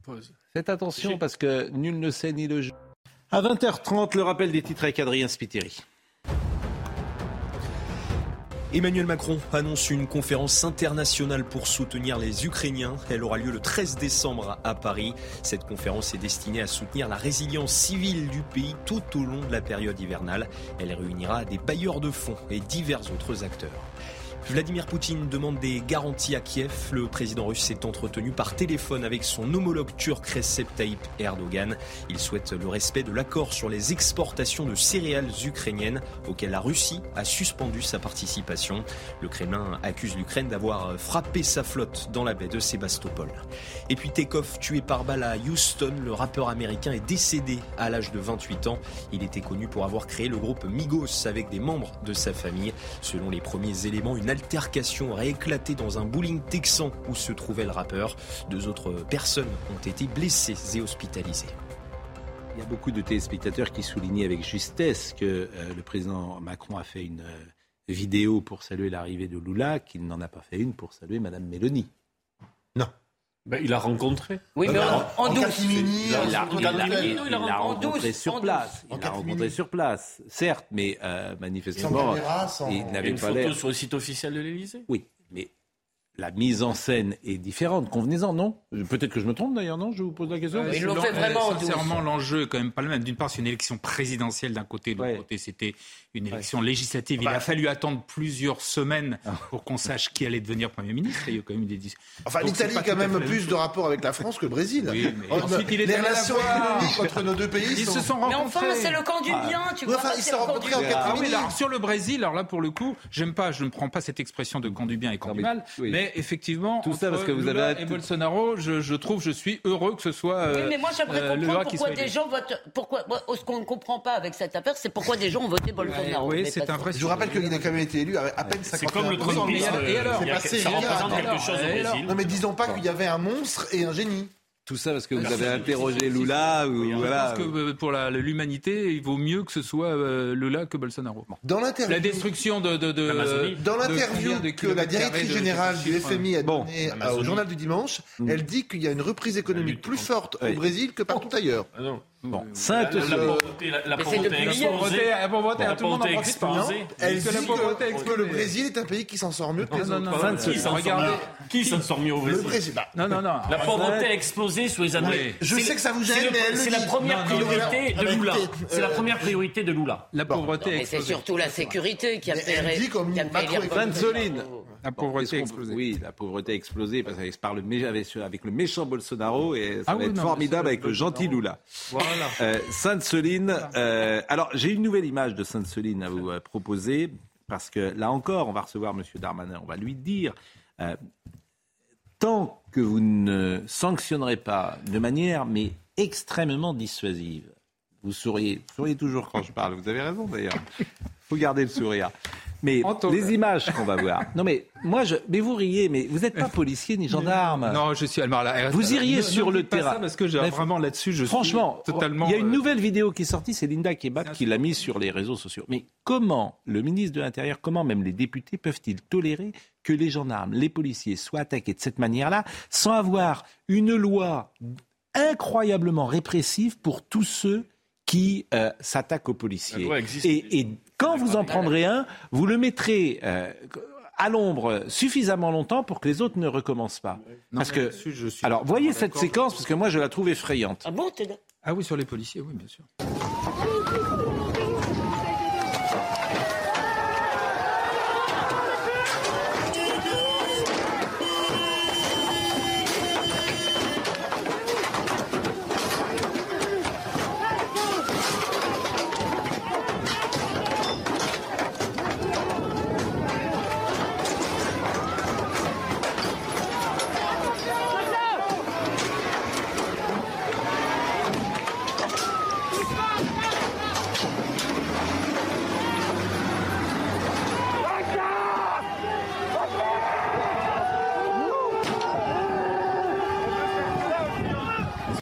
S3: Pause.
S2: Faites attention parce que nul ne sait ni le jeu. À 20h30, le rappel des titres avec Adrien Spiteri.
S20: Emmanuel Macron annonce une conférence internationale pour soutenir les Ukrainiens. Elle aura lieu le 13 décembre à Paris. Cette conférence est destinée à soutenir la résilience civile du pays tout au long de la période hivernale. Elle réunira des bailleurs de fonds et divers autres acteurs. Vladimir Poutine demande des garanties à Kiev. Le président russe s'est entretenu par téléphone avec son homologue turc Recep Tayyip Erdogan. Il souhaite le respect de l'accord sur les exportations de céréales ukrainiennes auquel la Russie a suspendu sa participation. Le Kremlin accuse l'Ukraine d'avoir frappé sa flotte dans la baie de Sébastopol. Et puis Takeoff, tué par balle à Houston, le rappeur américain est décédé à l'âge de 28 ans. Il était connu pour avoir créé le groupe Migos avec des membres de sa famille. Selon les premiers éléments, une altercation aurait éclaté dans un bowling texan où se trouvait le rappeur. Deux autres personnes ont été blessées et hospitalisées.
S2: Il y a beaucoup de téléspectateurs qui soulignaient avec justesse que euh, le président Macron a fait une euh, vidéo pour saluer l'arrivée de Lula, qu'il n'en a pas fait une pour saluer Madame Mélanie.
S4: Ben, il a rencontré.
S7: Oui, mais en, en
S5: en- en-
S2: il l'a-
S5: en-
S2: il
S7: il
S2: l'a
S7: a
S2: rencontré sur place. Il l'a rencontré sur place, certes, mais euh,
S5: Sans
S2: manifestement,
S5: caméra, sans-
S2: il n'avait
S4: une
S2: pas
S4: photo
S2: l'air.
S4: sur le site officiel de l'Élysée?
S2: Oui, mais la mise en scène est différente. Convenez-en, non? Peut-être que je me trompe d'ailleurs, non? Je vous pose la question.
S7: Ils l'ont fait vraiment en douce.
S3: Sincèrement, l'enjeu est quand même pas le même. D'une part, c'est une élection présidentielle d'un côté, de l'autre
S2: Ouais.
S3: côté, c'était une élection législative. Il a fallu attendre plusieurs semaines
S2: Ah.
S3: pour qu'on sache qui allait devenir Premier ministre. Il y a eu quand même des dis-
S5: Enfin, l'Italie a quand même plus de rapports avec la France que le Brésil.
S3: Oui, mais
S5: Oh,
S3: ensuite, il est
S5: les relations économiques entre nos deux pays
S3: Ils se sont
S7: Mais
S3: rencontrés.
S7: enfin, c'est le camp du bien, tu vois.
S5: enfin, ils se sont
S7: camp
S5: rencontrés
S7: du
S5: en
S7: bien?
S5: quatre
S3: Ah oui,
S5: minutes.
S3: alors, sur le Brésil, alors là pour le coup, j'aime pas, je ne prends pas cette expression de camp du bien et camp du mal,
S2: oui.
S3: mais effectivement,
S2: Tout ça parce que vous
S3: Lula
S2: avez-
S3: et Bolsonaro, je, je trouve, je suis heureux que ce soit. euh,
S7: Oui, mais moi j'aimerais
S3: euh,
S7: comprendre pourquoi des gens votent. Pourquoi, moi, ce qu'on ne comprend pas avec cette affaire, c'est pourquoi des gens ont voté Bolsonaro.
S3: Oui, c'est un vrai
S5: Je vous rappelle qu'il a quand même été élu avec à peine 50
S4: C'est comme le Trumpisme.
S3: Et alors
S4: a-
S5: passé,
S4: ça
S5: il y a-
S4: représente quelque chose au Brésil.
S5: Non mais disons pas qu'il y avait un monstre et un génie.
S2: Tout ça parce que vous avez interrogé Lula ou
S3: Je
S2: voilà.
S3: pense que euh, pour l'humanité, il vaut mieux que ce soit euh, Lula que Bolsonaro.
S5: Dans l'interview,
S3: La destruction de. de,
S5: dans l'interview que la directrice générale
S3: de
S5: du FMI a
S2: Bon.
S5: donnée au journal du dimanche, elle dit qu'il y a une reprise économique plus forte
S2: Oui.
S5: au Brésil que partout ailleurs.
S4: Ah non.
S2: Bon, Sainte
S4: La pauvreté, la, pauvreté explosée.
S3: La pauvreté,
S4: La
S3: tout le monde hein.
S5: Elle
S3: que la pauvreté a
S5: que, que
S3: explosé.
S5: le Brésil est un pays qui s'en sort mieux que les
S3: Non,
S5: autres.
S3: non, non,
S2: Fin de
S3: non,
S2: ce-
S4: Qui s'en
S3: regardez.
S4: sort mieux Qui s'en sort mieux au
S5: Le
S4: Brésil
S5: Brésil, bah,
S3: Non, non, non.
S4: La pauvreté a explosé sous les années.
S5: Je sais que ça vous gêne,
S4: le-
S5: mais
S4: C'est la
S5: dit.
S4: première priorité de
S5: non,
S4: Lula.
S5: écoutez,
S4: C'est la
S5: euh,
S4: première priorité de Lula.
S3: La pauvreté a
S7: Mais c'est surtout la sécurité qui a fait
S5: elle dit comme
S7: a
S3: La pauvreté a explosé.
S2: Oui, la pauvreté a explosé parce qu'avec le avec, le méchant Bolsonaro et ça
S3: Ah
S2: va
S3: oui,
S2: être
S3: non,
S2: formidable avec le gentil Lula.
S3: Voilà.
S2: Euh, Sainte-Soline. euh, alors, j'ai une nouvelle image de Sainte-Soline à vous euh, proposer parce que là encore, on va recevoir M. Darmanin. On va lui dire euh, tant que vous ne sanctionnerez pas de manière mais extrêmement dissuasive, vous souriez, vous souriez toujours quand je parle. Vous avez raison d'ailleurs. Faut garder le sourire. Mais
S3: Antoine.
S2: les images qu'on va voir. Non mais moi je, mais vous riez, mais vous n'êtes pas policier ni gendarme.
S3: Non, je suis là,
S2: Vous iriez
S3: ne-
S2: sur
S3: ne
S2: le terrain.
S3: ça parce que j'ai vraiment là-dessus, je
S2: Franchement,
S3: suis totalement.
S2: il y a une
S3: euh,
S2: nouvelle vidéo qui est sortie, c'est Linda Kebab qui l'a mise sur les réseaux sociaux. Mais comment le ministre de l'Intérieur, comment même les députés peuvent-ils tolérer que les gendarmes, les policiers soient attaqués de cette manière-là sans avoir une loi incroyablement répressive pour tous ceux qui euh, s'attaquent aux policiers et, et quand vous en prendrez un, vous le mettrez euh, à l'ombre suffisamment longtemps pour que les autres ne recommencent pas.
S3: Non,
S2: Parce que,
S3: là-dessus, je suis
S2: alors, voyez cette séquence parce que moi je la trouve effrayante.
S7: Ah bon, t'es là?
S3: Ah oui, sur les policiers, oui, bien sûr.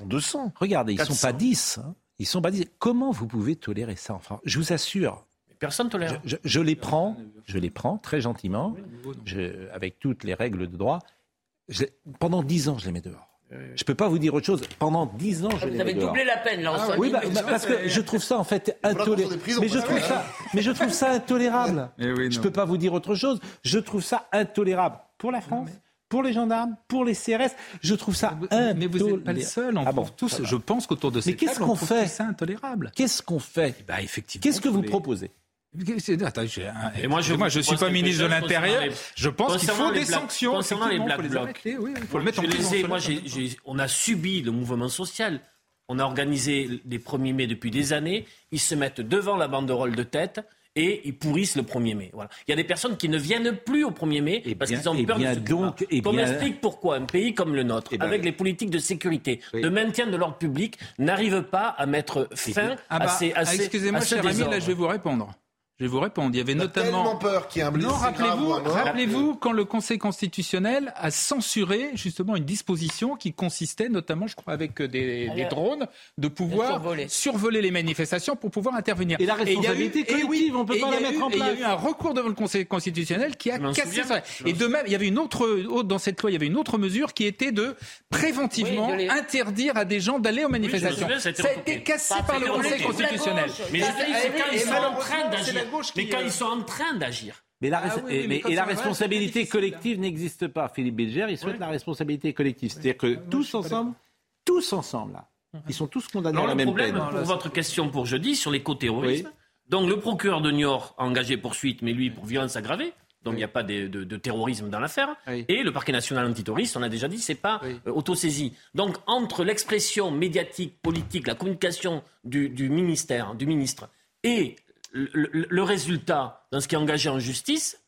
S5: 200.
S2: Regardez, ils
S5: 400.
S2: sont pas 10. hein. Ils sont pas 10. Comment vous pouvez tolérer ça? Enfin, Je vous assure,
S4: Personne ne
S2: je,
S4: tolère.
S2: je- je les prends, je les prends très gentiment, je- avec toutes les règles de droit. Pendant 10 ans, je les mets dehors. Je peux pas vous dire autre chose. Pendant 10 ans, je les
S7: Vous
S2: mets
S7: avez
S2: dehors.
S7: doublé la peine, là, en cinq
S2: Oui, bah, bah, parce que je trouve ça en fait intolérable. Mais je trouve ça, mais je trouve ça intolérable.
S3: Eh oui,
S2: je peux pas vous dire autre chose. Je trouve ça intolérable pour la France, pour les gendarmes, pour les CRS. Je trouve ça intolérable.
S3: Mais vous n'êtes pas le seul. On
S2: Ah bon,
S3: tous, je pense qu'autour de
S2: Mais
S3: cette
S2: qu'est-ce qu'on
S3: on trouve
S2: fait
S3: ça intolérable.
S2: Qu'est-ce qu'on fait
S3: Bah, effectivement.
S2: Qu'est-ce que vous
S3: les-
S2: proposez
S3: Attends, un-
S4: Et moi, je
S3: je suis pas ministre de l'Intérieur.
S4: les-
S3: Je pense qu'il faut
S4: les
S3: des sanctions.
S4: concernant les black
S3: les
S4: blocs.
S3: oui, faut le mettre en
S4: Je les
S3: prison.
S4: ai- moi, on a subi le mouvement social. On a organisé les 1er mai depuis des années. Ils se mettent devant la banderole de tête et ils pourrissent le 1er mai. Voilà. Il y a des personnes qui ne viennent plus au 1er mai
S2: Eh
S4: parce qu'ils ont
S2: eh
S4: peur
S2: bien
S4: de se
S2: donc, eh
S4: Qu'on
S2: bien-
S4: m'explique pourquoi un pays comme le nôtre,
S2: ben-
S4: avec les politiques de sécurité,
S2: Oui.
S4: de maintien de l'ordre public, n'arrive pas à mettre fin
S3: Ah bah,
S4: à ces, à
S3: ah,
S4: ces-
S3: excusez-moi,
S4: à ce
S3: cher ami, là, je vais vous répondre. Je vais vous répondre. Il y avait
S5: On a
S3: notamment.
S5: tellement peur qu'il y ait un blessé
S3: Non,
S5: grave
S3: rappelez-vous,
S5: ou un mort.
S3: rappelez-vous quand le Conseil constitutionnel a censuré justement une disposition qui consistait notamment, je crois, avec des, des drones, de pouvoir
S7: survoler.
S3: survoler les manifestations pour pouvoir intervenir.
S2: Et la
S3: il y a eu-
S2: responsabilité collective, on peut pas la mettre en
S3: et Il y a
S2: place.
S3: eu un recours devant le Conseil constitutionnel qui a cassé ça. Et de même, il y avait une autre, autre- dans cette loi, il y avait une autre mesure qui était de préventivement
S7: Oui, de les-
S3: interdire à des gens d'aller aux manifestations.
S4: souviens, ça a été
S3: ça a
S4: retoqué.
S3: été cassé par le Conseil constitutionnel.
S4: Mais c'est
S3: la
S4: d'agir.
S3: Gauche qui,
S4: Mais quand
S3: euh,
S4: ils sont en train d'agir.
S2: Mais la,
S3: Ah oui, oui,
S2: et,
S3: mais
S2: mais-
S3: quand
S2: et la responsabilité
S3: difficile,
S2: collective n'existe pas. Philippe Bilger, il souhaite la responsabilité collective. C'est-à-dire que tous ensemble, tous ensemble, là, ils sont tous condamnés
S4: Alors,
S2: à la
S4: le
S2: même
S4: problème,
S2: peine.
S4: pour votre question pour jeudi, sur l'éco-terrorisme, donc le procureur de Niort a engagé poursuite, mais lui pour violence aggravée. Donc il n'y a pas de, de- de terrorisme dans l'affaire. Et le parquet national antiterroriste, on a déjà dit, c'est pas euh, autosaisi. Donc entre l'expression médiatique, politique, la communication du, du ministère, du ministre, et le, le- le résultat dans ce qui est engagé en justice,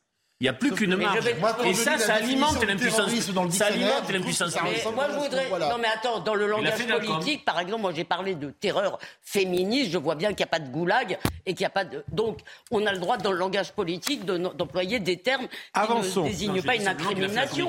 S4: il n'y a plus qu'une marge.
S7: Moi,
S4: Et ça, ça alimente l'impuissance. Ça alimente l'impuissance. moi, je voudrais.
S7: Voilà.
S4: Non, mais
S7: attends, dans le langage politique, par exemple, moi j'ai parlé de terreur féministe, je vois bien qu'il n'y a pas de goulag et qu'il n'y a pas de. Donc, on a le droit, dans le langage politique, de- d'employer des termes qui
S2: Avançons.
S7: ne désignent pas une incrimination.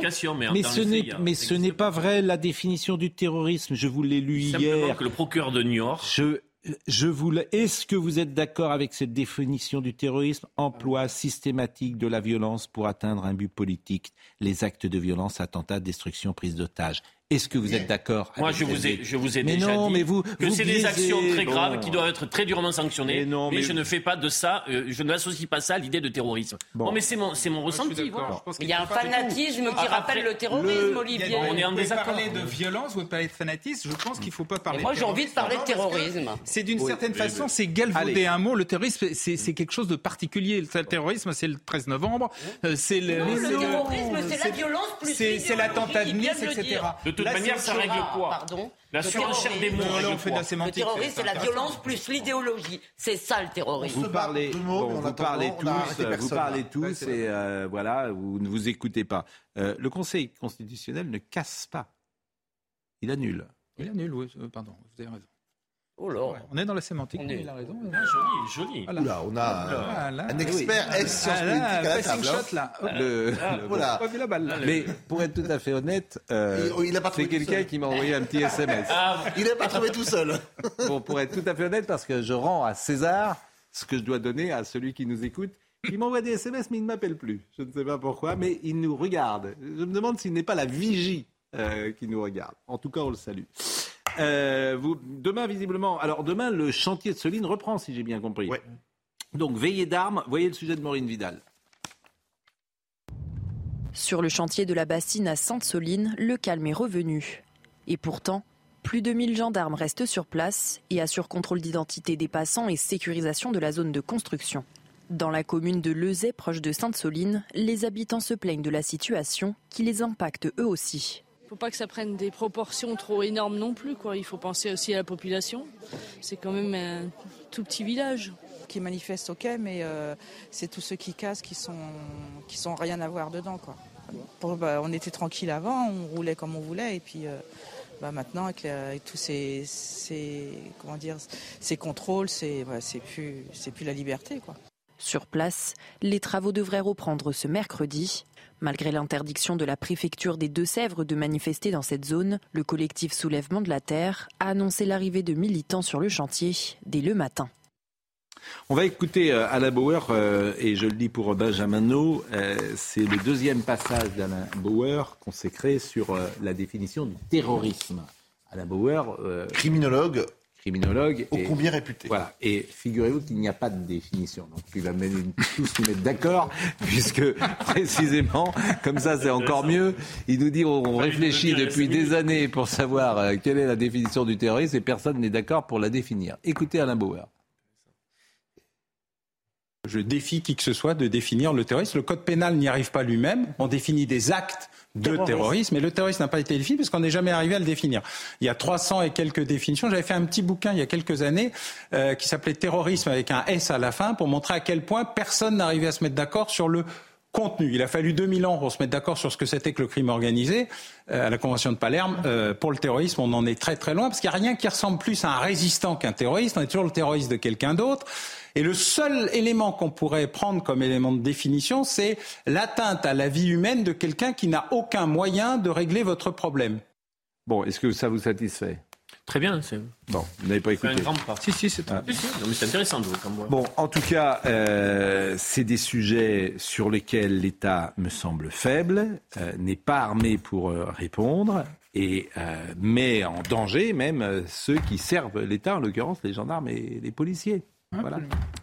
S2: Mais ce n'est mais ce n'est pas vrai la définition du terrorisme. Je vous l'ai lu
S4: Simplement
S2: hier.
S4: que le procureur de Niort.
S2: Je je vous le- Est-ce que vous êtes d'accord avec cette définition du terrorisme? Emploi systématique de la violence pour atteindre un but politique, les actes de violence, attentats, destruction, prise d'otages. Est-ce que vous êtes d'accord
S4: Moi,
S2: avec
S4: je vous ai, je vous ai
S2: mais
S4: déjà
S2: non,
S4: dit
S2: mais vous,
S4: que
S2: vous
S4: c'est des actions très
S2: Bon.
S4: graves qui doivent être très durement sanctionnées.
S2: Mais non, mais-
S4: je ne fais pas de ça, euh, je n'associe pas ça à l'idée de terrorisme. Bon, mais c'est mon, c'est mon ressenti. voilà.
S7: Il y a un fanatisme qui rappelle le terrorisme, Olivier.
S4: On est en
S3: Vous
S4: désaccord.
S3: parler de violence, vous parlez de fanatisme, je pense qu'il ne faut pas parler
S7: Et moi,
S3: de
S7: j'ai envie de parler de
S3: terrorisme. C'est d'une
S7: Oui,
S3: certaine
S7: oui,
S3: façon,
S7: oui.
S3: c'est galvauder
S7: Allez.
S3: un mot. Le terrorisme, c'est c'est quelque chose de particulier. Le terrorisme, c'est le 13 novembre. euh, C'est le,
S7: le terrorisme, c'est la violence plus
S3: c'est- c'est l'attentat de Nice,
S7: le
S3: etc.
S4: toute
S3: Là,
S4: manière, ça règle quoi
S7: Pardon.
S4: La surenchère des mots.
S3: Là, on
S4: règle
S3: fait de
S4: quoi
S3: la sémantique.
S7: Le terrorisme, c'est la violence plus l'idéologie. C'est ça le terrorisme.
S2: Vous parlez, bon,
S5: en
S2: vous parlez tous, euh, vous parlez tous, et euh, voilà, vous ne vous écoutez pas. Euh, le Conseil constitutionnel ne casse pas, il annule.
S3: Il annule, oui, euh, pardon, vous avez raison.
S7: Oh là.
S3: On est dans la sémantique,
S7: On
S3: mais
S7: est-
S3: il a raison.
S4: Joli, joli.
S3: Voilà.
S5: Oula, on a
S3: Voilà.
S5: un expert
S3: Oui.
S5: S sciences
S3: Ah,
S5: politiques à la
S3: passing
S5: table. hein.
S3: shot, là. Hop.
S2: Le-
S3: Ah,
S2: le-
S5: voilà.
S3: Pas vu la balle, là.
S2: Mais pour être tout à fait honnête, euh,
S5: Il- il a pas
S2: c'est quelqu'un qui m'a envoyé un petit SMS.
S4: Ah,
S5: Il n'a pas trouvé tout seul.
S2: Bon, pour être tout à fait honnête, parce que je rends à César ce que je dois donner à celui qui nous écoute. Il m'envoie des SMS, mais il ne m'appelle plus. Je ne sais pas pourquoi, mais il nous regarde. Je me demande s'il n'est pas la vigie euh, qui nous regarde. En tout cas, on le salue. Euh, vous, demain, visiblement, alors demain, le chantier de Soline reprend, si j'ai bien compris. Donc, veillée d'armes, voyez le sujet de Maureen Vidal.
S21: Sur le chantier de la bassine à Sainte-Soline, le calme est revenu. Et pourtant, plus de 1000 gendarmes restent sur place et assurent contrôle d'identité des passants et sécurisation de la zone de construction. Dans la commune de Lezay, proche de Sainte-Soline, les habitants se plaignent de la situation qui les impacte eux aussi.
S22: Faut pas que ça prenne des proportions trop énormes non plus. Quoi. Il faut penser aussi à la population. C'est quand même un tout petit village.
S23: Qui manifestent, ok, mais euh, c'est tous ceux qui cassent qui sont, qui sont rien à voir dedans. Quoi. Bah, on était tranquille avant, on roulait comme on voulait, et puis euh, bah, maintenant avec, tous ces, comment dire, ces contrôles, c'est bah, plus, plus la liberté. Quoi.
S21: Sur place, les travaux devraient reprendre ce mercredi. Malgré l'interdiction de la préfecture des Deux-Sèvres de manifester dans cette zone, le collectif Soulèvement de la Terre a annoncé l'arrivée de militants sur le chantier dès le matin.
S2: On va écouter euh, Alain Bauer, euh, et je le dis pour Benjamin No, euh, c'est le deuxième passage d'Alain Bauer consacré sur euh, la définition du terrorisme. Alain Bauer, euh,
S5: criminologue,
S2: criminologue,
S5: ô
S2: et-
S5: combien réputé.
S2: Voilà, et figurez-vous qu'il n'y a pas de définition. Donc il va mener tous nous mettre d'accord, puisque précisément, comme ça c'est encore mieux, il nous dit on réfléchit depuis des années pour savoir euh, quelle est la définition du terrorisme et personne n'est d'accord pour la définir. Écoutez Alain Bauer.
S19: Je défie qui que ce soit de définir le terrorisme. Le code pénal n'y arrive pas lui-même. On définit des actes de
S24: Terrorisme.
S19: mais le terrorisme n'a pas été défini parce qu'on n'est jamais arrivé à le définir. Il y a 300 et quelques définitions. J'avais fait un petit bouquin il y a quelques années euh, qui s'appelait Terrorisme avec un S à la fin pour montrer à quel point personne n'arrivait à se mettre d'accord sur le contenu. Il a fallu 2000 ans pour se mettre d'accord sur ce que c'était que le crime organisé. Euh, à la Convention de Palerme, euh, pour le terrorisme, on en est très très loin parce qu'il n'y a rien qui ressemble plus à un résistant qu'un terroriste. On est toujours le terroriste de quelqu'un d'autre. Et le seul élément qu'on pourrait prendre comme élément de définition, c'est l'atteinte à la vie humaine de quelqu'un qui n'a aucun moyen de régler votre problème.
S2: Bon, est-ce que ça vous satisfait?
S4: Très bien. C'est
S2: Bon, vous n'avez pas
S4: c'est un
S2: écouté.
S4: grand pas.
S3: Si, si, c'est
S2: Ah.
S4: Si, si. Non, mais c'est intéressant de comme moi.
S2: Bon, en tout cas, euh, c'est des sujets sur lesquels l'État me semble faible, euh, n'est pas armé pour euh, répondre et euh, met en danger même ceux qui servent l'État, en l'occurrence les gendarmes et les policiers. Voilà.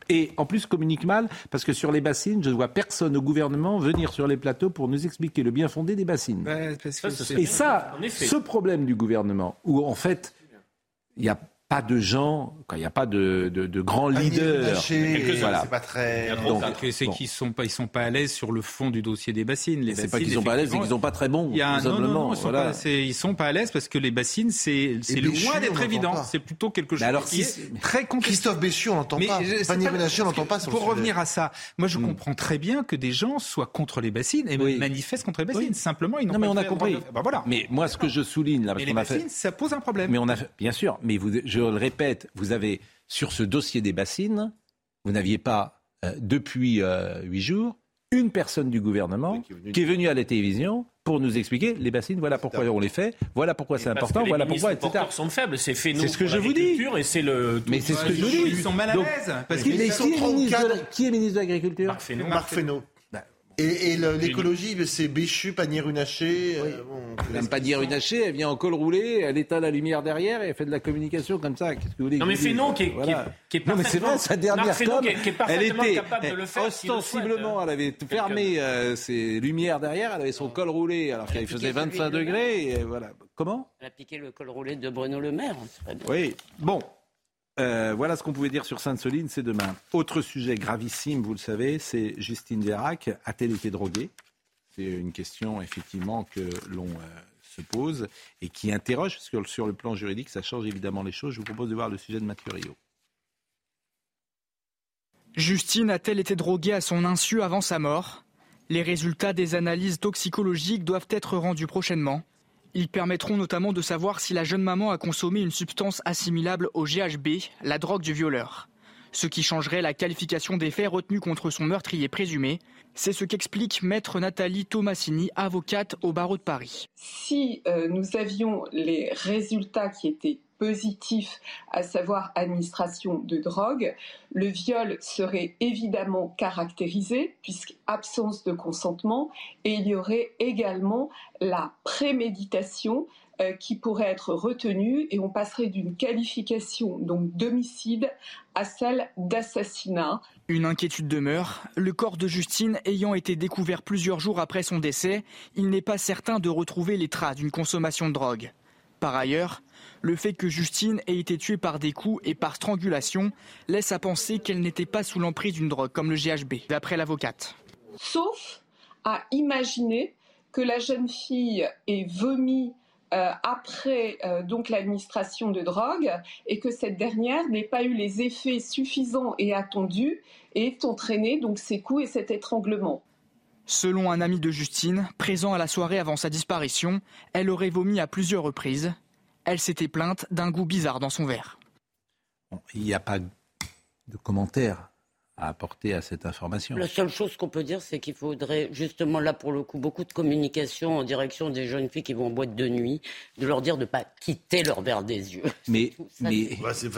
S2: Et en plus communique mal parce que sur les bassines, je ne vois personne au gouvernement venir sur les plateaux pour nous expliquer le bien fondé des bassines.
S3: Parce que
S2: Et ça, ce problème du gouvernement, où en fait, il n'y a pas de gens, quoi, il n'y a pas de, de, de grands
S5: Panier
S2: leaders. Voilà.
S5: c'est pas très.
S2: Donc,
S3: C'est
S2: bon.
S3: qu'ils sont pas, ils sont pas à l'aise sur le fond du dossier des bassines. Les
S2: C'est pas qu'ils sont pas à l'aise, c'est qu'ils sont pas très bons,
S3: Il y a un,
S2: tout
S3: non, non, non, ils sont,
S2: Voilà.
S3: pas, c'est- ils sont pas à l'aise parce que les bassines, c'est, loin d'être évident.
S5: pas.
S3: C'est plutôt quelque chose
S2: alors,
S3: qui
S2: si-
S3: est très compliqué.
S5: Christophe Béchu, on n'entend pas.
S3: pas-
S5: Ménaché, on n'entend pas
S3: Pour revenir à ça, moi
S2: Hmm.
S3: je comprends très bien que des gens soient contre les bassines et manifestent contre les bassines. Simplement, ils n'ont
S2: Non, mais
S3: pas
S2: on a compris.
S3: Bah, voilà.
S2: Mais moi, ce que je souligne là, parce qu'on a fait.
S3: bassines, ça pose un problème.
S2: Mais on a, bien sûr, mais vous, je le répète, vous avez sur ce dossier des bassines, vous n'aviez pas euh, depuis euh, huit jours une personne du gouvernement qui est venue à la télévision pour nous expliquer les bassines, voilà pourquoi on les fait, voilà pourquoi c'est important,
S4: les
S2: voilà pourquoi, etc.
S4: porteurs sont faibles, c'est fait.
S2: C'est ce que je vous dis.
S4: l'agriculture Et c'est le.
S2: Mais c'est ce que je vous dis.
S3: Ils sont mal à l'aise. Parce
S2: est qui est ministre de l'Agriculture?
S4: Marc Fesneau.
S5: Et, l'écologie, c'est Béchu, Panier Runaché. euh, bon,
S2: Elle n'aime pas dire une hachée, elle vient en col roulé, elle éteint la lumière derrière et elle fait de la communication comme ça. Qu'est-ce que vous voulez
S4: Non, mais Fesneau qui est-
S2: Voilà.
S4: qui est- qui est
S2: Non, mais c'est vrai, sa dernière
S4: qui est- qui est
S2: elle était
S4: capable de le faire
S2: ostensiblement,
S4: souhaite.
S2: elle avait fermé euh, ses lumières derrière, elle avait son col roulé alors qu'elle faisait 25 degrés. Et voilà. Comment?
S7: Elle a piqué le col roulé de Bruno Le Maire.
S2: Oui. Bon. Euh, voilà ce qu'on pouvait dire sur Sainte-Soline, c'est demain. Autre sujet gravissime, vous le savez, c'est Justine Vérac. A-t-elle été droguée? C'est une question, effectivement, que l'on euh, se pose et qui interroge, parce que sur le plan juridique, ça change évidemment les choses. Je vous propose de voir le sujet de Mathieu Rio.
S25: Justine a-t-elle été droguée à son insu avant sa mort? Les résultats des analyses toxicologiques doivent être rendus prochainement. Ils permettront notamment de savoir si la jeune maman a consommé une substance assimilable au GHB, la drogue du violeur. Ce qui changerait la qualification des faits retenus contre son meurtrier présumé. C'est ce qu'explique maître Nathalie Tomassini, avocate au barreau de Paris.
S26: Si euh, nous avions les résultats qui étaient positifs, à savoir administration de drogue, le viol serait évidemment caractérisé, puisque absence de consentement, et il y aurait également la préméditation euh, qui pourrait être retenue, et on passerait d'une qualification donc d'homicide à celle d'assassinat.
S25: Une inquiétude demeure. Le corps de Justine ayant été découvert plusieurs jours après son décès, il n'est pas certain de retrouver les traces d'une consommation de drogue. Par ailleurs, le fait que Justine ait été tuée par des coups et par strangulation laisse à penser qu'elle n'était pas sous l'emprise d'une drogue comme le GHB, d'après l'avocate.
S26: sauf à imaginer que la jeune fille ait vomi euh, après euh, donc l'administration de drogue et que cette dernière n'ait pas eu les effets suffisants et attendus et ait entraîné ces coups et cet étranglement.
S25: Selon un ami de Justine, présent à la soirée avant sa disparition, elle aurait vomi à plusieurs reprises. Elle s'était plainte d'un goût bizarre dans son verre.
S2: Bon, il n'y a pas de commentaire à apporter à cette information.
S7: La seule chose qu'on peut dire, c'est qu'il faudrait justement là pour le coup beaucoup de communication en direction des jeunes filles qui vont en boîte de nuit, de leur dire de ne pas quitter leur verre des yeux.
S2: Mais,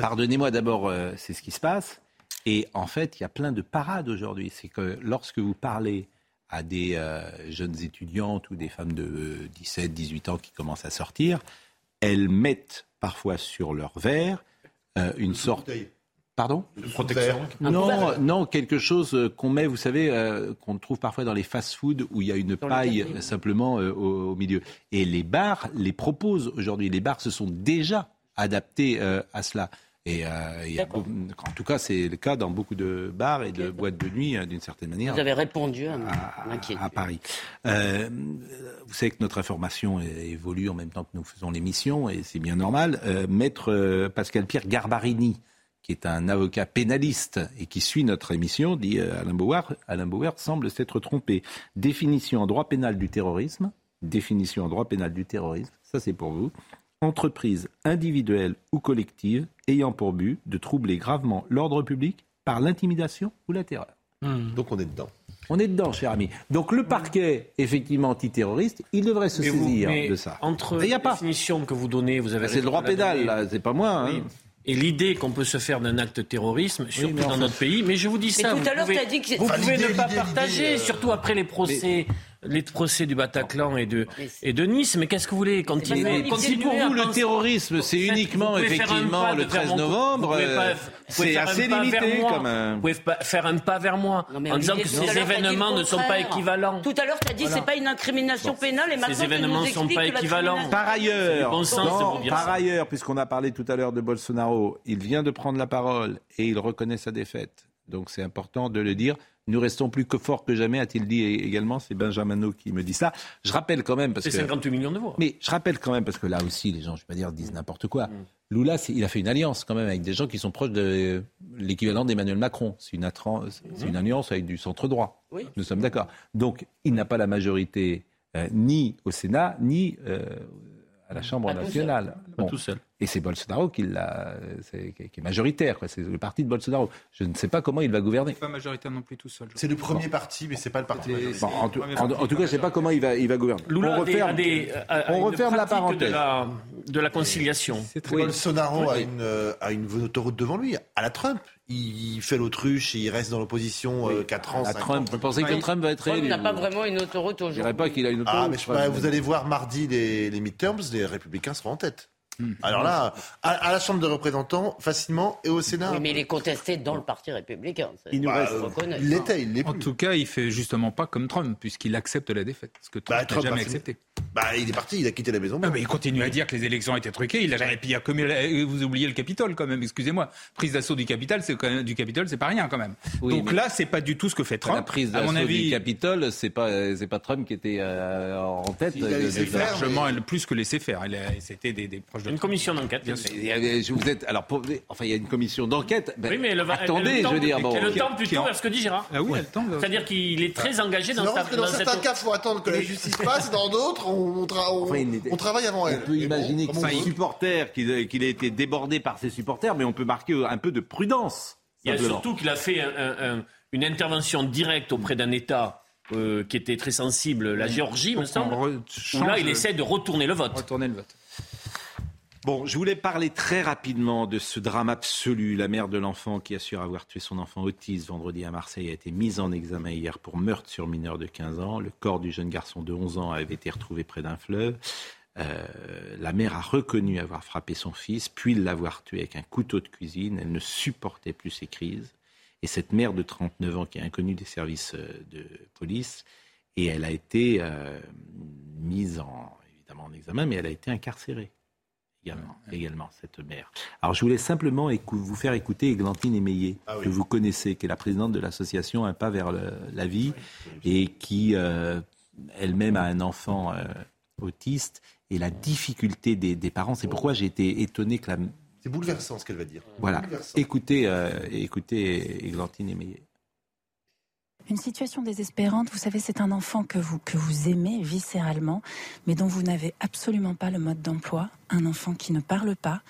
S2: pardonnez-moi d'abord, euh, c'est ce qui se passe. Et en fait, il y a plein de parades aujourd'hui. C'est que lorsque vous parlez à des euh, jeunes étudiantes ou des femmes de euh, 17, 18 ans qui commencent à sortir, elles mettent parfois sur leur verre euh, une sorte... Pardon?
S4: Protection.
S2: non, non, quelque chose euh, qu'on met, vous savez, euh, qu'on trouve parfois dans les fast-foods où il y a une paille euh, simplement euh, au, au milieu. Et les bars les proposent aujourd'hui. Les bars se sont déjà adaptés euh, à cela. Et euh, il y a beau- en tout cas, c'est le cas dans beaucoup de bars et de boîtes de nuit, euh, d'une certaine manière
S7: Vous avez répondu à
S2: à, à Paris. Euh, vous savez que notre information évolue en même temps que nous faisons l'émission, et c'est bien normal. Euh, Maître Pascal Pierre Garbarini, qui est un avocat pénaliste et qui suit notre émission, dit Alain Bauer, Alain Bauer semble s'être trompé. Définition en droit pénal du terrorisme, définition en droit pénal du terrorisme, ça c'est pour vous. Entreprise individuelle ou collective ayant pour but de troubler gravement l'ordre public par l'intimidation ou la terreur.
S5: Donc on est dedans.
S2: On est dedans, cher ami. Donc le parquet, effectivement antiterroriste, il devrait se
S4: Mais vous-
S2: saisir
S4: mais
S2: de ça.
S4: Entre
S2: y a
S4: la
S2: pas.
S4: définition que vous donnez, vous avez
S2: C'est le droit
S4: la donner.
S2: là, c'est pas moi. hein.
S4: Et l'idée qu'on peut se faire d'un acte terrorisme, surtout dans
S2: enfin-
S4: notre pays, mais je vous dis
S7: Mais
S4: ça,
S7: tout
S4: vous
S7: à l'heure,
S4: pouvez,
S7: t'as dit que c'est-
S4: vous
S7: Enfin,
S4: pouvez ne pas partager,
S5: euh,
S4: surtout après les procès les procès du Bataclan et de, et de Nice. Mais qu'est-ce que vous voulez continuer,
S2: Si pour vous le terrorisme, c'est uniquement effectivement le 13 novembre, c'est assez limité quand même.
S4: Vous pouvez faire un pas vers moi en disant que ces événements ne sont pas équivalents.
S7: Tout à l'heure, tu as dit que ce n'est pas une incrimination pénale et maintenant
S4: Ces événements ne sont pas équivalents.
S2: Par ailleurs, par ailleurs, puisqu'on a parlé tout à l'heure de Bolsonaro, il vient de prendre la parole et il reconnaît sa défaite. Donc c'est important de le dire. Nous restons plus que forts que jamais, a-t-il dit également. C'est Benjamin qui me dit ça. Je rappelle quand même parce
S4: C'est
S2: que
S4: 58 millions de voix.
S2: mais je rappelle quand même, parce que là aussi, les gens, je ne vais pas dire, disent n'importe quoi. Lula, c'est- il a fait une alliance quand même avec des gens qui sont proches de l'équivalent d'Emmanuel Macron. C'est une, c'est une alliance avec du centre droit.
S7: Oui.
S2: Nous sommes d'accord. Donc, il n'a pas la majorité euh, ni au Sénat, ni euh, à la Chambre nationale.
S4: tout seul.
S2: Et c'est Bolsonaro qui, l'a, c'est- qui est- majoritaire. quoi. C'est le parti de Bolsonaro. Je ne sais pas comment il va gouverner.
S3: Pas majoritaire non plus tout seul.
S5: C'est le premier parti, mais c'est pas le parti.
S2: Bon, en, tout, en- en tout cas, je ne sais pas comment il va, il va gouverner.
S4: Lula
S2: on referme,
S4: a des- a- a
S2: on
S4: une
S2: referme la parenthèse.
S4: De la, de la conciliation.
S5: Bolsonaro a
S4: Oui.
S5: une, euh, a une autoroute devant lui, à la Trump. Il fait l'autruche et il reste dans l'opposition 4 ans.
S2: À
S5: 5
S2: Trump,
S5: ans.
S2: vous pensez que Trump va être
S7: Trump
S2: réélu
S7: n'a pas vraiment une autoroute
S2: Je
S7: aujourd'hui.
S2: dirais pas qu'il a une
S5: Ah,
S2: autoroute.
S5: mais je sais pas, vous allez voir mardi les, les midterms, les républicains seront en tête. Alors là, à, à la Chambre des représentants, facilement, et au Sénat.
S7: Oui, mais il est contesté dans le Parti républicain.
S2: Il nous
S7: le reconnaître.
S5: Il l'était, il l'est
S3: En
S5: plus.
S3: tout cas, il fait justement pas comme Trump, puisqu'il accepte la défaite. Ce que Trump
S5: Bah,
S3: n'a jamais accepté.
S5: Bah, il est parti, il a quitté la maison.
S3: Ah, mais il continue à dire que les élections étaient truquées. Il a jamais pillé. Comme il a- vous oubliez le Capitole quand même. Excusez-moi. Prise d'assaut du Capitole, c'est quand même du Capitole, c'est pas rien quand même.
S2: Oui,
S3: Donc là, c'est pas du tout ce que fait Trump.
S2: La prise
S3: à mon
S2: d'assaut
S3: avis,
S2: du Capitole, c'est pas c'est pas Trump qui était euh, en tête.
S5: Il a laissé
S3: largement plus que laisser faire. C'était des, des proches de
S4: Une commission d'enquête.
S3: Bien sûr.
S2: Il y avait- je vous êtes alors pour- enfin il y a une commission d'enquête. Ben,
S4: Oui, mais elle va, elle-
S2: attendez,
S4: elle
S2: je veux dire
S4: tend-
S2: bon.
S4: Elle le plutôt
S3: en-
S4: vers ce que dit Gérard.
S3: Ah oui, elle tend.
S4: C'est-à-dire qu'il est très engagé
S5: C'est
S4: dans, sa,
S5: parce que dans,
S4: dans
S5: certains
S4: cette...
S5: cas, il faut attendre que la justice passe, dans d'autres, on, on tra- on-
S2: Enfin, il-
S5: on travaille avant elle.
S2: On peut
S5: bon,
S2: imaginer
S5: comme
S2: que
S5: on
S2: c'est un
S5: veut.
S2: supporter, qu'il qu'il ait été débordé par ses supporters, mais on peut marquer un peu de prudence.
S4: Il y a surtout qu'il a fait un- un- un- une intervention directe auprès d'un État euh, qui était très sensible, la Géorgie, me semble, où là, il
S3: le-
S4: essaie de retourner le vote.
S3: Retourner le vote.
S2: Bon, je voulais parler très rapidement de ce drame absolu. La mère de l'enfant qui assure avoir tué son enfant autiste vendredi à Marseille a été mise en examen hier pour meurtre sur mineur de 15 ans. Le corps du jeune garçon de 11 ans avait été retrouvé près d'un fleuve. Euh, la mère a reconnu avoir frappé son fils, puis l'avoir tué avec un couteau de cuisine. Elle ne supportait plus ces crises. Et cette mère de 39 ans qui est inconnue des services euh, de police, et elle a été euh, mise en examen, mais elle a été incarcérée également, également cette mère. Alors je voulais simplement vous faire écouter Églantine Émeillé,
S5: Ah oui.
S2: que vous connaissez, qui est la présidente de l'association Un pas vers le- la vie, et qui euh, elle-même a un enfant euh, autiste, et la difficulté des, des parents, c'est pourquoi j'ai été étonné que la...
S5: C'est bouleversant ce qu'elle va dire.
S2: Voilà, écoutez, euh, écoutez Églantine Émeillé.
S27: Une situation désespérante, vous savez, c'est un enfant que vous, que vous aimez viscéralement, mais dont vous n'avez absolument pas le mode d'emploi. Un enfant qui ne parle pas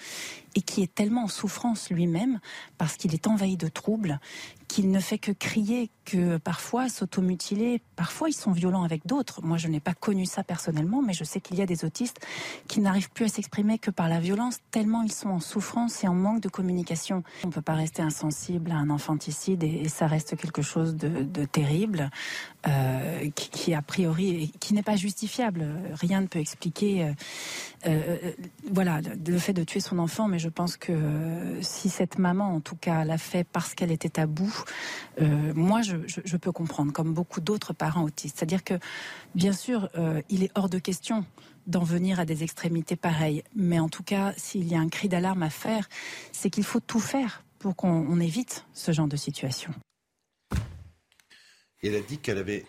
S27: et qui est tellement en souffrance lui-même parce qu'il est envahi de troubles qu'il ne fait que crier, que parfois s'automutiler. Parfois, ils sont violents avec d'autres. Moi, je n'ai pas connu ça personnellement, mais je sais qu'il y a des autistes qui n'arrivent plus à s'exprimer que par la violence, tellement ils sont en souffrance et en manque de communication. On ne peut pas rester insensible à un infanticide et, et ça reste quelque chose de, terrible, euh, qui, qui, a priori, qui n'est pas justifiable. Rien ne peut expliquer, euh, euh, voilà, le fait de tuer son enfant. Mais je pense que euh, si cette maman, en tout cas, l'a fait parce qu'elle était à bout, euh, moi, je, je, je, peux comprendre, comme beaucoup d'autres parents autistes. C'est-à-dire que, bien sûr, euh, il est hors de question d'en venir à des extrémités pareilles. Mais en tout cas, s'il y a un cri d'alarme à faire, c'est qu'il faut tout faire pour qu'on évite ce genre de situation.
S5: Et elle a dit qu'elle avait.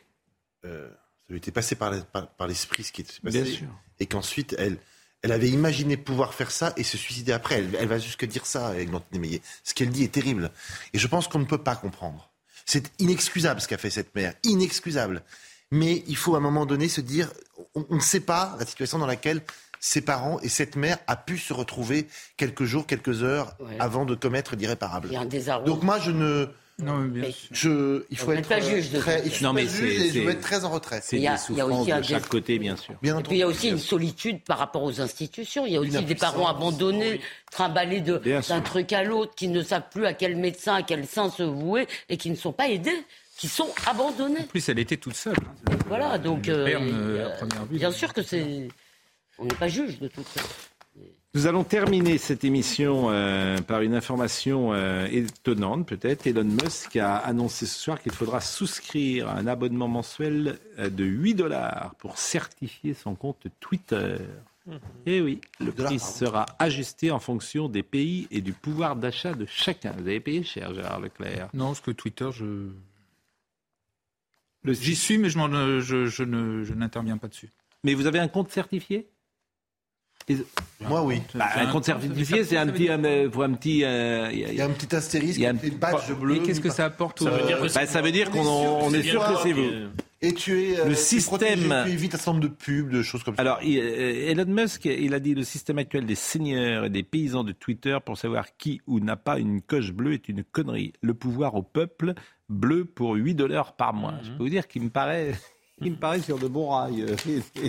S5: Euh, ça lui était passé par, la, par, par l'esprit ce qui était passé.
S2: Bien sûr.
S5: Et qu'ensuite, elle, elle avait imaginé pouvoir faire ça et se suicider après. Elle, elle va jusque dire ça, Églantine Meillet. Ce qu'elle dit est terrible. Et je pense qu'on ne peut pas comprendre. C'est inexcusable ce qu'a fait cette mère. Inexcusable. Mais il faut à un moment donné se dire on ne sait pas la situation dans laquelle ses parents et cette mère a pu se retrouver quelques jours, quelques heures ouais. avant de commettre l'irréparable.
S7: Il y a un désarroi.
S5: Donc moi, je ne.
S3: Non, bien
S5: mais je, il faut être
S7: pas juge de
S5: très, il faut
S2: non, mais
S5: pas juge et je veux être très en retrait.
S2: C'est des souffrances de chaque côté, bien sûr.
S7: Bien et puis il y a aussi une solitude par rapport aux institutions. Il y a aussi des parents abandonnés, oui. trimballés d'un truc à l'autre, qui ne savent plus à quel médecin, à quel sein se vouer et qui ne sont pas aidés. qui sont abandonnés.
S3: En plus, elle était toute seule.
S7: Voilà, donc euh,
S3: euh,
S7: bien sûr que c'est, on n'est pas juge de tout ça.
S2: Nous allons terminer cette émission euh, par une information euh, étonnante peut-être. Elon Musk a annoncé ce soir qu'il faudra souscrire à un abonnement mensuel euh, de 8 dollars pour certifier son compte Twitter. Et oui, le prix sera ajusté en fonction des pays et du pouvoir d'achat de chacun. Vous avez payé cher, Gérard Leclerc.
S3: Non, parce que Twitter, je. J'y suis, mais je, m'en- je, je ne, je n'interviens pas dessus.
S2: Mais vous avez un compte certifié?
S5: Moi, oui.
S2: Bah, un compte certifié, c'est un petit, un, euh, pour un petit. euh, Il
S5: y a un petit astérisque,
S2: il y a un
S5: petit badge bleu.
S3: Et qu'est-ce que ça apporte au-
S2: Ça veut dire que- Bah, ça veut dire qu'on est sûr que c'est vous.
S5: Et tu es, euh,
S2: Le
S5: tu es
S2: système-
S5: protégé, tu évites un certain nombre de pubs, de choses comme ça.
S2: Alors, il- euh, Elon Musk, il a dit le système actuel des seigneurs et des paysans de Twitter pour savoir qui ou n'a pas une coche bleue est une connerie. Le pouvoir au peuple, bleu pour 8 dollars par mois. Je peux vous dire qu'il me paraît, il me paraît sur de bons rails.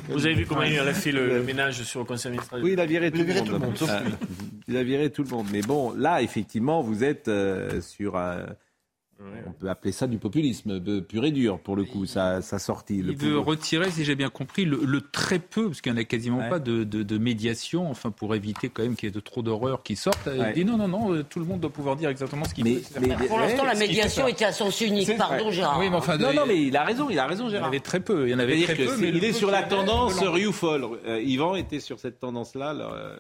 S4: Vous avez vu comment il a fait le, le ménage sur le conseil administratif
S2: Oui, il a viré tout,
S4: Il a
S2: le,
S4: viré
S2: monde.
S4: tout le monde, sauf
S2: Ah, il a viré tout le monde. Mais bon, là, effectivement, vous êtes euh, sur. euh, On peut appeler ça du populisme euh, pur et dur, pour le coup, sa, sa sortie. Le
S3: Il veut
S2: pouvoir-
S3: retirer, si j'ai bien compris, le, le très peu, parce qu'il n'y en a quasiment
S2: Ouais.
S3: pas de, de- de médiation, enfin pour éviter quand même qu'il y ait de trop d'horreurs qui sortent.
S2: Ouais.
S3: Il dit non, non, non, euh, tout le monde doit pouvoir dire exactement ce qu'il veut.
S7: Pour l'instant, la médiation était à sens unique. Pardon, Gérard.
S3: Oui, mais enfin,
S2: Non, non, mais il a raison, il a raison,
S3: il y en
S2: Gérard.
S3: avait très peu. Il y en avait très peu. mais
S2: il est sur la tendance Folle. Euh, Yvan était sur cette tendance-là. euh,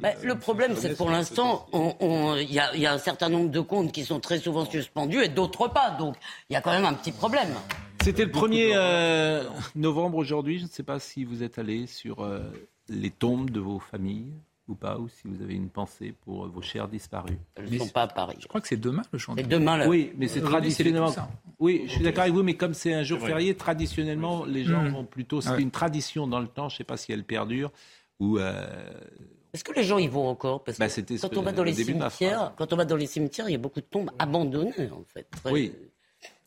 S7: Bah, le problème, c'est que pour l'instant, il y, y a un certain nombre de comptes qui sont très souvent suspendus et d'autres pas. Donc, il y a quand même un petit problème.
S2: C'était le 1er euh, novembre aujourd'hui. Je ne sais pas si vous êtes allé sur euh, les tombes de vos familles ou pas, ou si vous avez une pensée pour euh, vos chers disparus.
S7: Elles ne sont pas à Paris.
S3: Je crois que c'est demain le chantier.
S7: C'est demain, là.
S2: Oui, mais c'est traditionnellement. Oui, je suis d'accord avec vous, mais comme c'est un jour férié, traditionnellement, les gens
S3: Mhm.
S2: vont plutôt. C'est
S3: Ouais.
S2: une tradition dans le temps. Je ne sais pas si elle perdure ou. euh,
S7: Est-ce que les gens y vont encore? Parce que
S2: Bah, ce
S7: quand
S2: que-
S7: on va dans
S2: le
S7: les cimetières, quand on va dans les cimetières, il y a beaucoup de tombes abandonnées en fait. Très-
S2: Oui.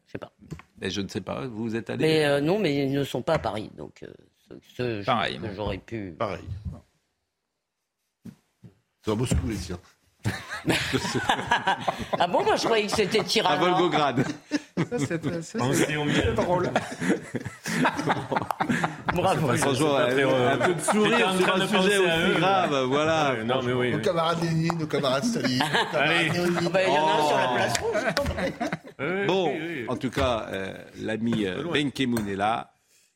S7: Je sais pas.
S2: ben, je ne sais pas. Vous êtes allé.
S7: Mais euh, non, mais ils ne sont pas à Paris, donc euh, ce, ce-
S3: Pareil,
S7: que j'aurais pu.
S5: Pareil. C'est un beau coup, les tiens.
S7: Ah bon, moi je croyais que c'était
S2: À
S7: Tirana.
S2: Volgograd.
S3: drôle.
S7: Bravo.
S2: Franchement, un, un peu de sourire sur un
S4: de
S2: sujet
S4: à
S2: aussi
S4: eux.
S2: grave. Voilà.
S4: Ouais, non, mais oui.
S5: Nos camarades Lénine, nos camarades Staline.
S4: Allez.
S7: Bah, Il y en a un sur la
S2: Oh.
S7: place rouge.
S2: Bon, en tout cas, euh, l'ami euh, Ben Kemoun est là.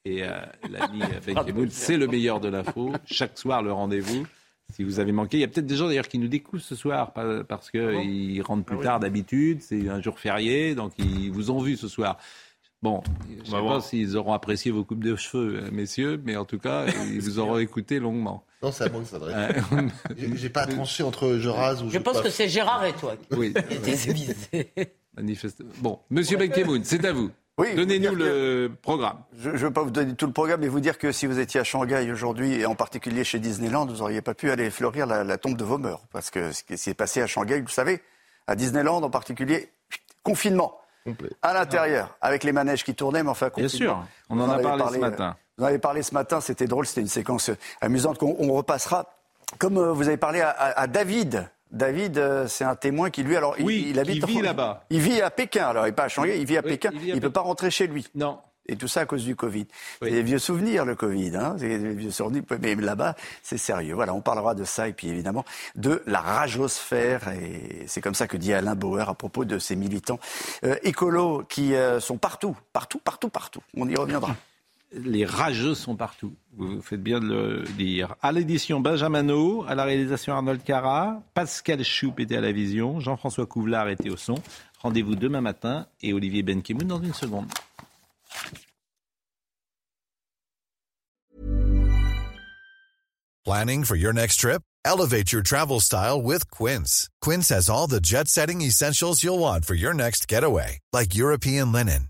S2: Et euh, l'ami euh, Ben Kemoun, c'est le meilleur de l'info. Chaque soir, le rendez-vous. Si vous avez manqué, il y a peut-être des gens d'ailleurs qui nous découvrent ce soir parce qu'ils rentrent plus tard d'habitude. C'est un jour férié, donc ils vous ont vu ce soir. Bon, je ne sais
S4: va
S2: pas
S4: voir.
S2: s'ils auront apprécié vos coupes de cheveux, euh, messieurs, mais en tout cas, ils vous auront écouté longuement.
S5: Non, c'est à moi que ça.
S2: Euh,
S5: J'ai pas tranché entre je rase ou je
S7: Je pense que c'est Gérard et toi qui
S2: oui, manifeste. Bon, monsieur Ben Kemoun, c'est à vous.
S28: Oui,
S2: Donnez-nous le programme.
S28: Je ne veux pas vous donner tout le programme, mais vous dire que si vous étiez à Shanghai aujourd'hui, et en particulier chez Disneyland, vous n'auriez pas pu aller fleurir la, la tombe de vos mœurs. Parce que ce qui s'est passé à Shanghai, vous le savez, à Disneyland en particulier, confinement.
S5: Complet.
S28: À l'intérieur, avec les manèges qui tournaient, mais enfin
S2: Bien
S28: confinement.
S2: sûr, on en a parlé ce
S28: euh,
S2: matin.
S28: Vous en avez parlé ce matin, c'était drôle, c'était une séquence euh, amusante qu'on on repassera. Comme euh, vous avez parlé à, à- à David. David, euh, c'est un témoin qui, lui, alors, il-
S2: Oui,
S28: il, habite
S2: qui vit
S28: en-
S2: là-bas.
S28: Il vit à Pékin, alors, il n'est pas à Shanghai, il vit à
S2: Oui,
S28: Pékin.
S2: il
S28: Il ne peut pas rentrer chez lui.
S2: Non.
S28: Et tout ça à cause du Covid.
S2: Oui.
S28: C'est des vieux souvenirs, le Covid. Hein c'est des vieux souvenirs, mais là-bas, c'est sérieux. Voilà, on parlera de ça et puis évidemment de la ragosphère. Et c'est comme ça que dit Alain Bauer à propos de ces militants euh, écolos qui euh, sont partout, partout, partout, partout. On y reviendra.
S2: Les rageux sont partout. Vous faites bien de le dire. À l'édition Benjamin à la réalisation Arnold Cara, Pascal Choup était à la vision, Jean-François Couvlar était au son. Rendez-vous demain matin et Olivier Benkemoun dans une seconde.
S29: Planning for your next trip? Elevate your travel style with Quince. Quince has all the jet setting essentials you'll want for your next getaway, like European linen,